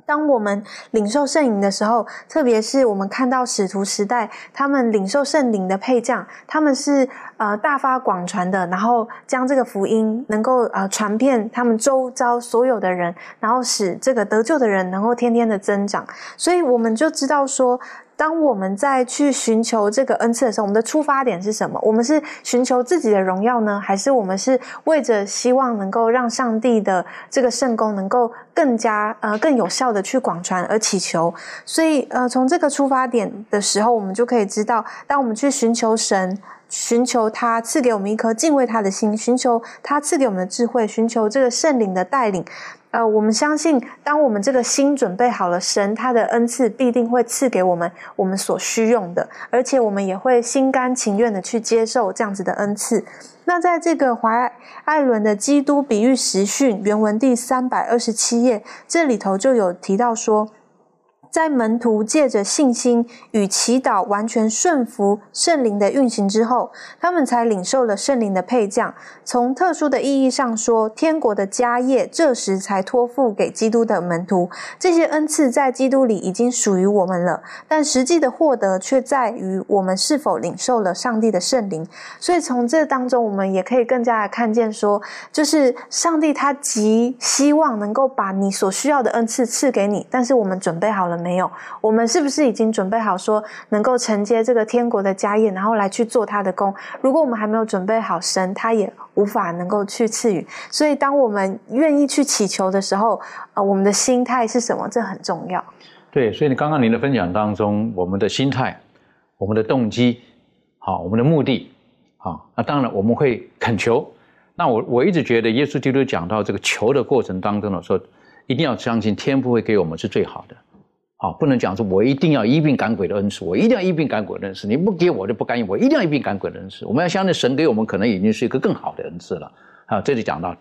当我们领受圣灵的时候，特别是我们看到使徒时代，他们领受圣灵的配将，他们是呃大发广传的，然后将这个福音能够呃传遍他们周遭所有的人，然后使这个得救的人能够天天的增长。所以我们就知道说。当我们在去寻求这个恩赐的时候，我们的出发点是什么？我们是寻求自己的荣耀呢，还是我们是为着希望能够让上帝的这个圣功能够更加呃更有效的去广传而祈求？所以呃，从这个出发点的时候，我们就可以知道，当我们去寻求神，寻求他赐给我们一颗敬畏他的心，寻求他赐给我们的智慧，寻求这个圣灵的带领。呃，我们相信，当我们这个心准备好了，神他的恩赐必定会赐给我们我们所需用的，而且我们也会心甘情愿的去接受这样子的恩赐。那在这个怀艾伦的《基督比喻实训》原文第三百二十七页，这里头就有提到说。在门徒借着信心与祈祷完全顺服圣灵的运行之后，他们才领受了圣灵的配将。从特殊的意义上说，天国的家业这时才托付给基督的门徒。这些恩赐在基督里已经属于我们了，但实际的获得却在于我们是否领受了上帝的圣灵。所以从这当中，我们也可以更加的看见说，就是上帝他极希望能够把你所需要的恩赐赐给你，但是我们准备好了。没有，我们是不是已经准备好说能够承接这个天国的家业，然后来去做他的工？如果我们还没有准备好，神他也无法能够去赐予。所以，当我们愿意去祈求的时候，呃，我们的心态是什么？这很重要。对，所以你刚刚您的分享当中，我们的心态、我们的动机、好，我们的目的，好，那当然我们会恳求。那我我一直觉得，耶稣基督讲到这个求的过程当中的时候，一定要相信天父会给我们是最好的。啊，不能讲说，我一定要一并赶鬼的恩赐，我一定要一并赶鬼的恩赐，你不给我就不甘心，我一定要一并赶鬼的恩赐。我们要相信神给我们，可能已经是一个更好的恩赐了。啊，这里讲到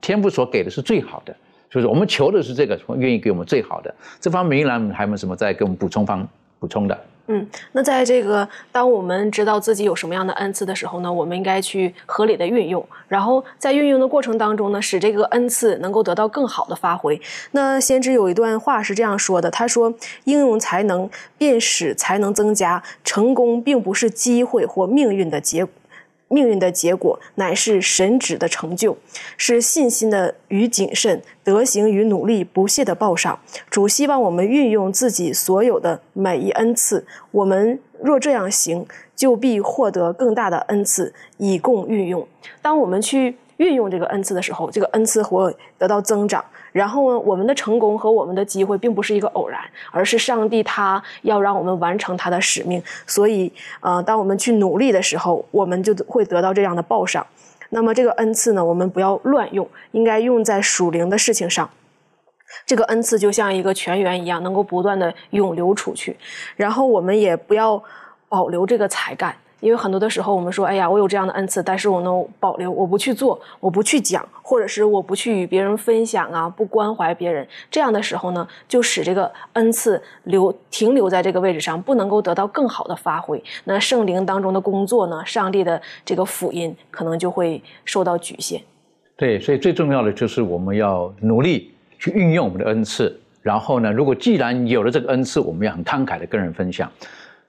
天父所给的是最好的，就是我们求的是这个，愿意给我们最好的。这方面，依然还有没有什么再给我们补充方补充的？嗯，那在这个当我们知道自己有什么样的恩赐的时候呢，我们应该去合理的运用，然后在运用的过程当中呢，使这个恩赐能够得到更好的发挥。那先知有一段话是这样说的，他说：“应用才能，便使才能增加。成功并不是机会或命运的结果。”命运的结果乃是神旨的成就，是信心的与谨慎、德行与努力不懈的报赏。主希望我们运用自己所有的每一恩赐，我们若这样行，就必获得更大的恩赐，以供运用。当我们去。运用这个恩赐的时候，这个恩赐会得到增长。然后呢，我们的成功和我们的机会并不是一个偶然，而是上帝他要让我们完成他的使命。所以，呃，当我们去努力的时候，我们就会得到这样的报赏。那么，这个恩赐呢，我们不要乱用，应该用在属灵的事情上。这个恩赐就像一个泉源一样，能够不断的涌流出去。然后，我们也不要保留这个才干。因为很多的时候，我们说，哎呀，我有这样的恩赐，但是我能保留，我不去做，我不去讲，或者是我不去与别人分享啊，不关怀别人，这样的时候呢，就使这个恩赐留停留在这个位置上，不能够得到更好的发挥。那圣灵当中的工作呢，上帝的这个福音可能就会受到局限。对，所以最重要的就是我们要努力去运用我们的恩赐，然后呢，如果既然有了这个恩赐，我们要很慷慨的跟人分享。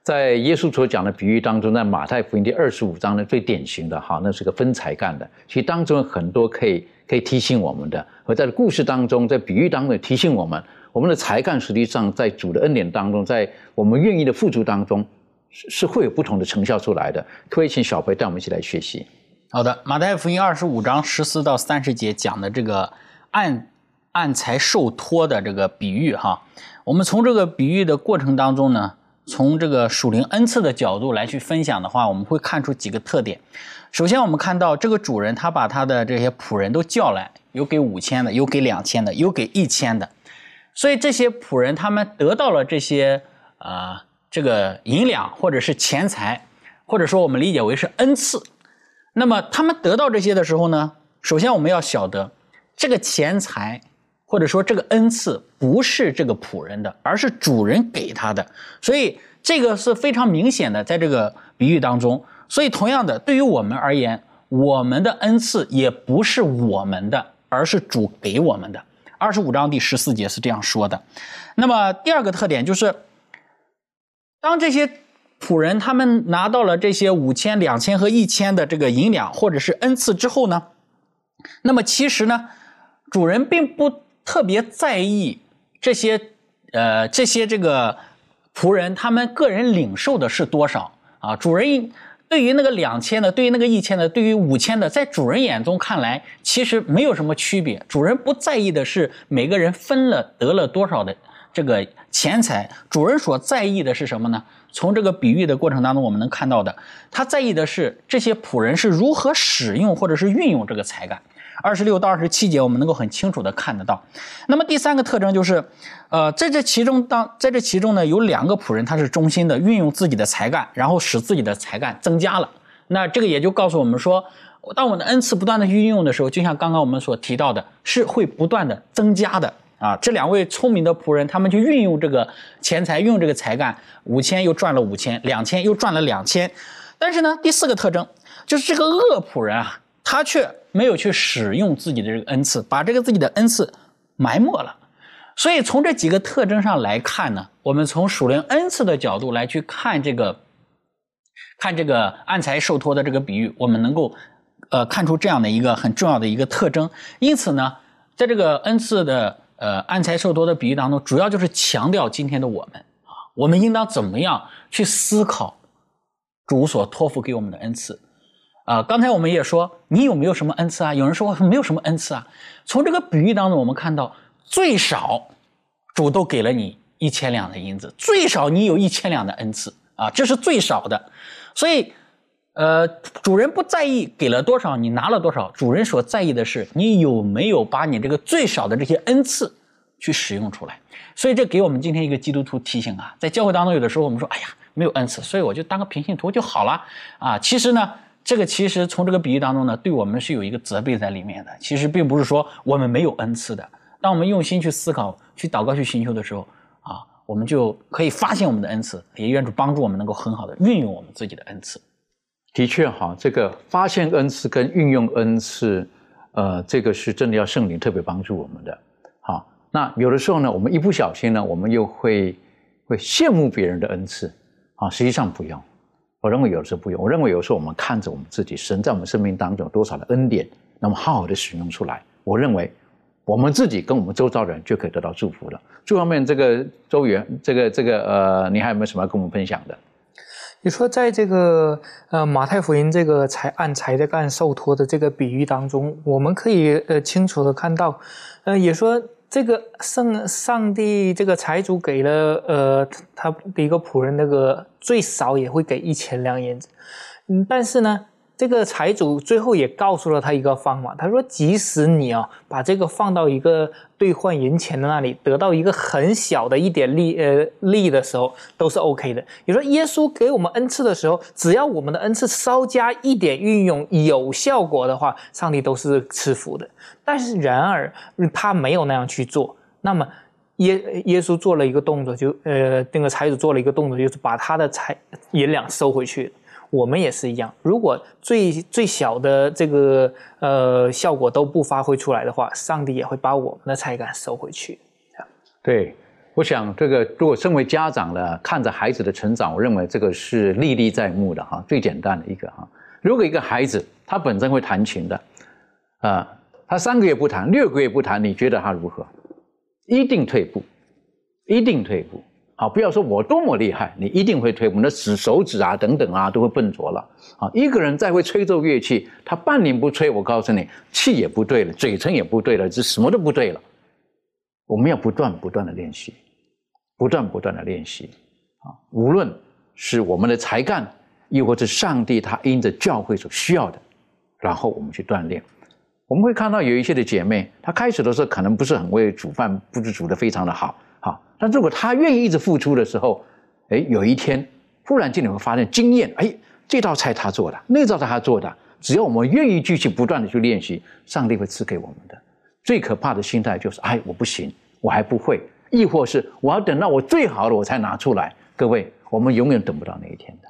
在耶稣所讲的比喻当中，在马太福音第二十五章呢，最典型的哈，那是个分才干的。其实当中很多可以可以提醒我们的，而在故事当中，在比喻当中提醒我们，我们的才干实际上在主的恩典当中，在我们愿意的付出当中，是是会有不同的成效出来的。可以请小培带我们一起来学习。好的，马太福音二十五章十四到三十节讲的这个按按财受托的这个比喻哈，我们从这个比喻的过程当中呢。从这个属灵恩赐的角度来去分享的话，我们会看出几个特点。首先，我们看到这个主人他把他的这些仆人都叫来，有给五千的，有给两千的，有给一千的。所以这些仆人他们得到了这些啊这个银两或者是钱财，或者说我们理解为是恩赐。那么他们得到这些的时候呢，首先我们要晓得这个钱财。或者说这个恩赐不是这个仆人的，而是主人给他的，所以这个是非常明显的，在这个比喻当中。所以同样的，对于我们而言，我们的恩赐也不是我们的，而是主给我们的。二十五章第十四节是这样说的。那么第二个特点就是，当这些仆人他们拿到了这些五千、两千和一千的这个银两或者是恩赐之后呢，那么其实呢，主人并不。特别在意这些，呃，这些这个仆人，他们个人领受的是多少啊？主人对于那个两千的，对于那个一千的，对于五千的，在主人眼中看来，其实没有什么区别。主人不在意的是每个人分了得了多少的这个钱财，主人所在意的是什么呢？从这个比喻的过程当中，我们能看到的，他在意的是这些仆人是如何使用或者是运用这个才干。二十六到二十七节，我们能够很清楚的看得到。那么第三个特征就是，呃，在这其中当在这其中呢，有两个仆人他是忠心的，运用自己的才干，然后使自己的才干增加了。那这个也就告诉我们说，当我们的恩赐不断的运用的时候，就像刚刚我们所提到的，是会不断的增加的啊。这两位聪明的仆人，他们就运用这个钱财，运用这个才干，五千又赚了五千，两千又赚了两千。但是呢，第四个特征就是这个恶仆人啊。他却没有去使用自己的这个恩赐，把这个自己的恩赐埋没了。所以从这几个特征上来看呢，我们从属灵恩赐的角度来去看这个，看这个暗财受托的这个比喻，我们能够呃看出这样的一个很重要的一个特征。因此呢，在这个恩赐的呃暗财受托的比喻当中，主要就是强调今天的我们啊，我们应当怎么样去思考主所托付给我们的恩赐。啊，刚才我们也说，你有没有什么恩赐啊？有人说没有什么恩赐啊。从这个比喻当中，我们看到最少主都给了你一千两的银子，最少你有一千两的恩赐啊，这是最少的。所以，呃，主人不在意给了多少，你拿了多少，主人所在意的是你有没有把你这个最少的这些恩赐去使用出来。所以，这给我们今天一个基督徒提醒啊，在教会当中，有的时候我们说，哎呀，没有恩赐，所以我就当个平信徒就好了啊。其实呢。这个其实从这个比喻当中呢，对我们是有一个责备在里面的。其实并不是说我们没有恩赐的。当我们用心去思考、去祷告、去寻求的时候，啊，我们就可以发现我们的恩赐，也愿主帮助我们能够很好的运用我们自己的恩赐。的确哈，这个发现恩赐跟运用恩赐，呃，这个是真的要圣灵特别帮助我们的。好，那有的时候呢，我们一不小心呢，我们又会会羡慕别人的恩赐，啊，实际上不用。我认为有的时候不用。我认为有时候我们看着我们自己，神在我们生命当中有多少的恩典，那么好好的使用出来。我认为我们自己跟我们周遭人就可以得到祝福了。这方面，这个周元，这个这个呃，你还有没有什么要跟我们分享的？你说，在这个呃马太福音这个才按财的干受托的这个比喻当中，我们可以呃清楚的看到，呃也说这个圣上帝这个财主给了呃他的一个仆人那个最少也会给一千两银子，嗯，但是呢。这个财主最后也告诉了他一个方法，他说：“即使你啊把这个放到一个兑换银钱的那里，得到一个很小的一点利呃利的时候，都是 OK 的。你说耶稣给我们恩赐的时候，只要我们的恩赐稍加一点运用有效果的话，上帝都是赐福的。但是然而他没有那样去做，那么耶耶稣做了一个动作，就呃那个财主做了一个动作，就是把他的财银两收回去。”我们也是一样，如果最最小的这个呃效果都不发挥出来的话，上帝也会把我们的才干收回去。对，我想这个如果身为家长的看着孩子的成长，我认为这个是历历在目的哈，最简单的一个哈。如果一个孩子他本身会弹琴的，啊，他三个月不弹，六个月不弹，你觉得他如何？一定退步，一定退步。好，不要说我多么厉害，你一定会退步。那指手指啊，等等啊，都会笨拙了。啊，一个人再会吹奏乐器，他半年不吹，我告诉你，气也不对了，嘴唇也不对了，这什么都不对了。我们要不断不断的练习，不断不断的练习。啊，无论是我们的才干，亦或是上帝他因着教会所需要的，然后我们去锻炼。我们会看到有一些的姐妹，她开始的时候可能不是很会煮饭，不是煮的非常的好。啊但如果他愿意一直付出的时候，哎，有一天忽然间你会发现经验，哎，这道菜他做的，那道菜他做的，只要我们愿意继续不断的去练习，上帝会赐给我们的。最可怕的心态就是，哎，我不行，我还不会，亦或是我要等到我最好的我才拿出来。各位，我们永远等不到那一天的。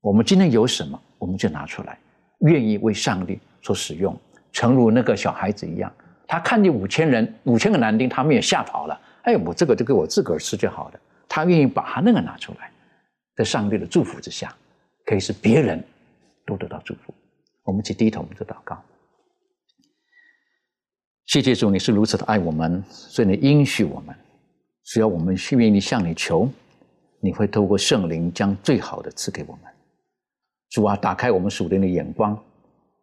我们今天有什么，我们就拿出来，愿意为上帝所使用，诚如那个小孩子一样，他看见五千人，五千个男丁，他们也吓跑了。哎，我这个就给我自个儿吃就好了。他愿意把他那个拿出来，在上帝的祝福之下，可以使别人都得到祝福。我们一起低头，我们做祷告。谢谢主，你是如此的爱我们，所以你应许我们，只要我们愿意向你求，你会透过圣灵将最好的赐给我们。主啊，打开我们属灵的眼光。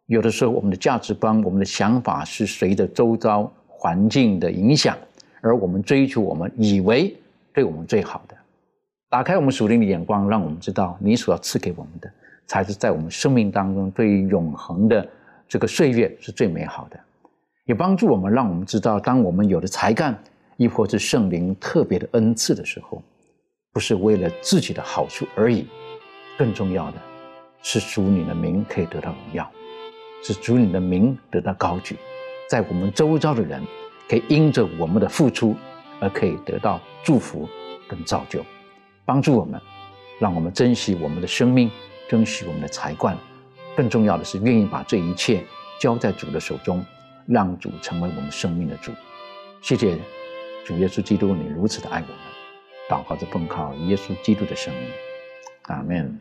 有的时候，我们的价值观、我们的想法是随着周遭环境的影响。而我们追求我们以为对我们最好的，打开我们属灵的眼光，让我们知道你所要赐给我们的，才是在我们生命当中对于永恒的这个岁月是最美好的。也帮助我们，让我们知道，当我们有了才干，亦或是圣灵特别的恩赐的时候，不是为了自己的好处而已，更重要的是主你的名可以得到荣耀，是主你的名得到高举，在我们周遭的人。可以因着我们的付出而可以得到祝福跟造就，帮助我们，让我们珍惜我们的生命，珍惜我们的才干。更重要的是，愿意把这一切交在主的手中，让主成为我们生命的主。谢谢主耶稣基督，你如此的爱我们。祷告着奉靠耶稣基督的生命，阿门。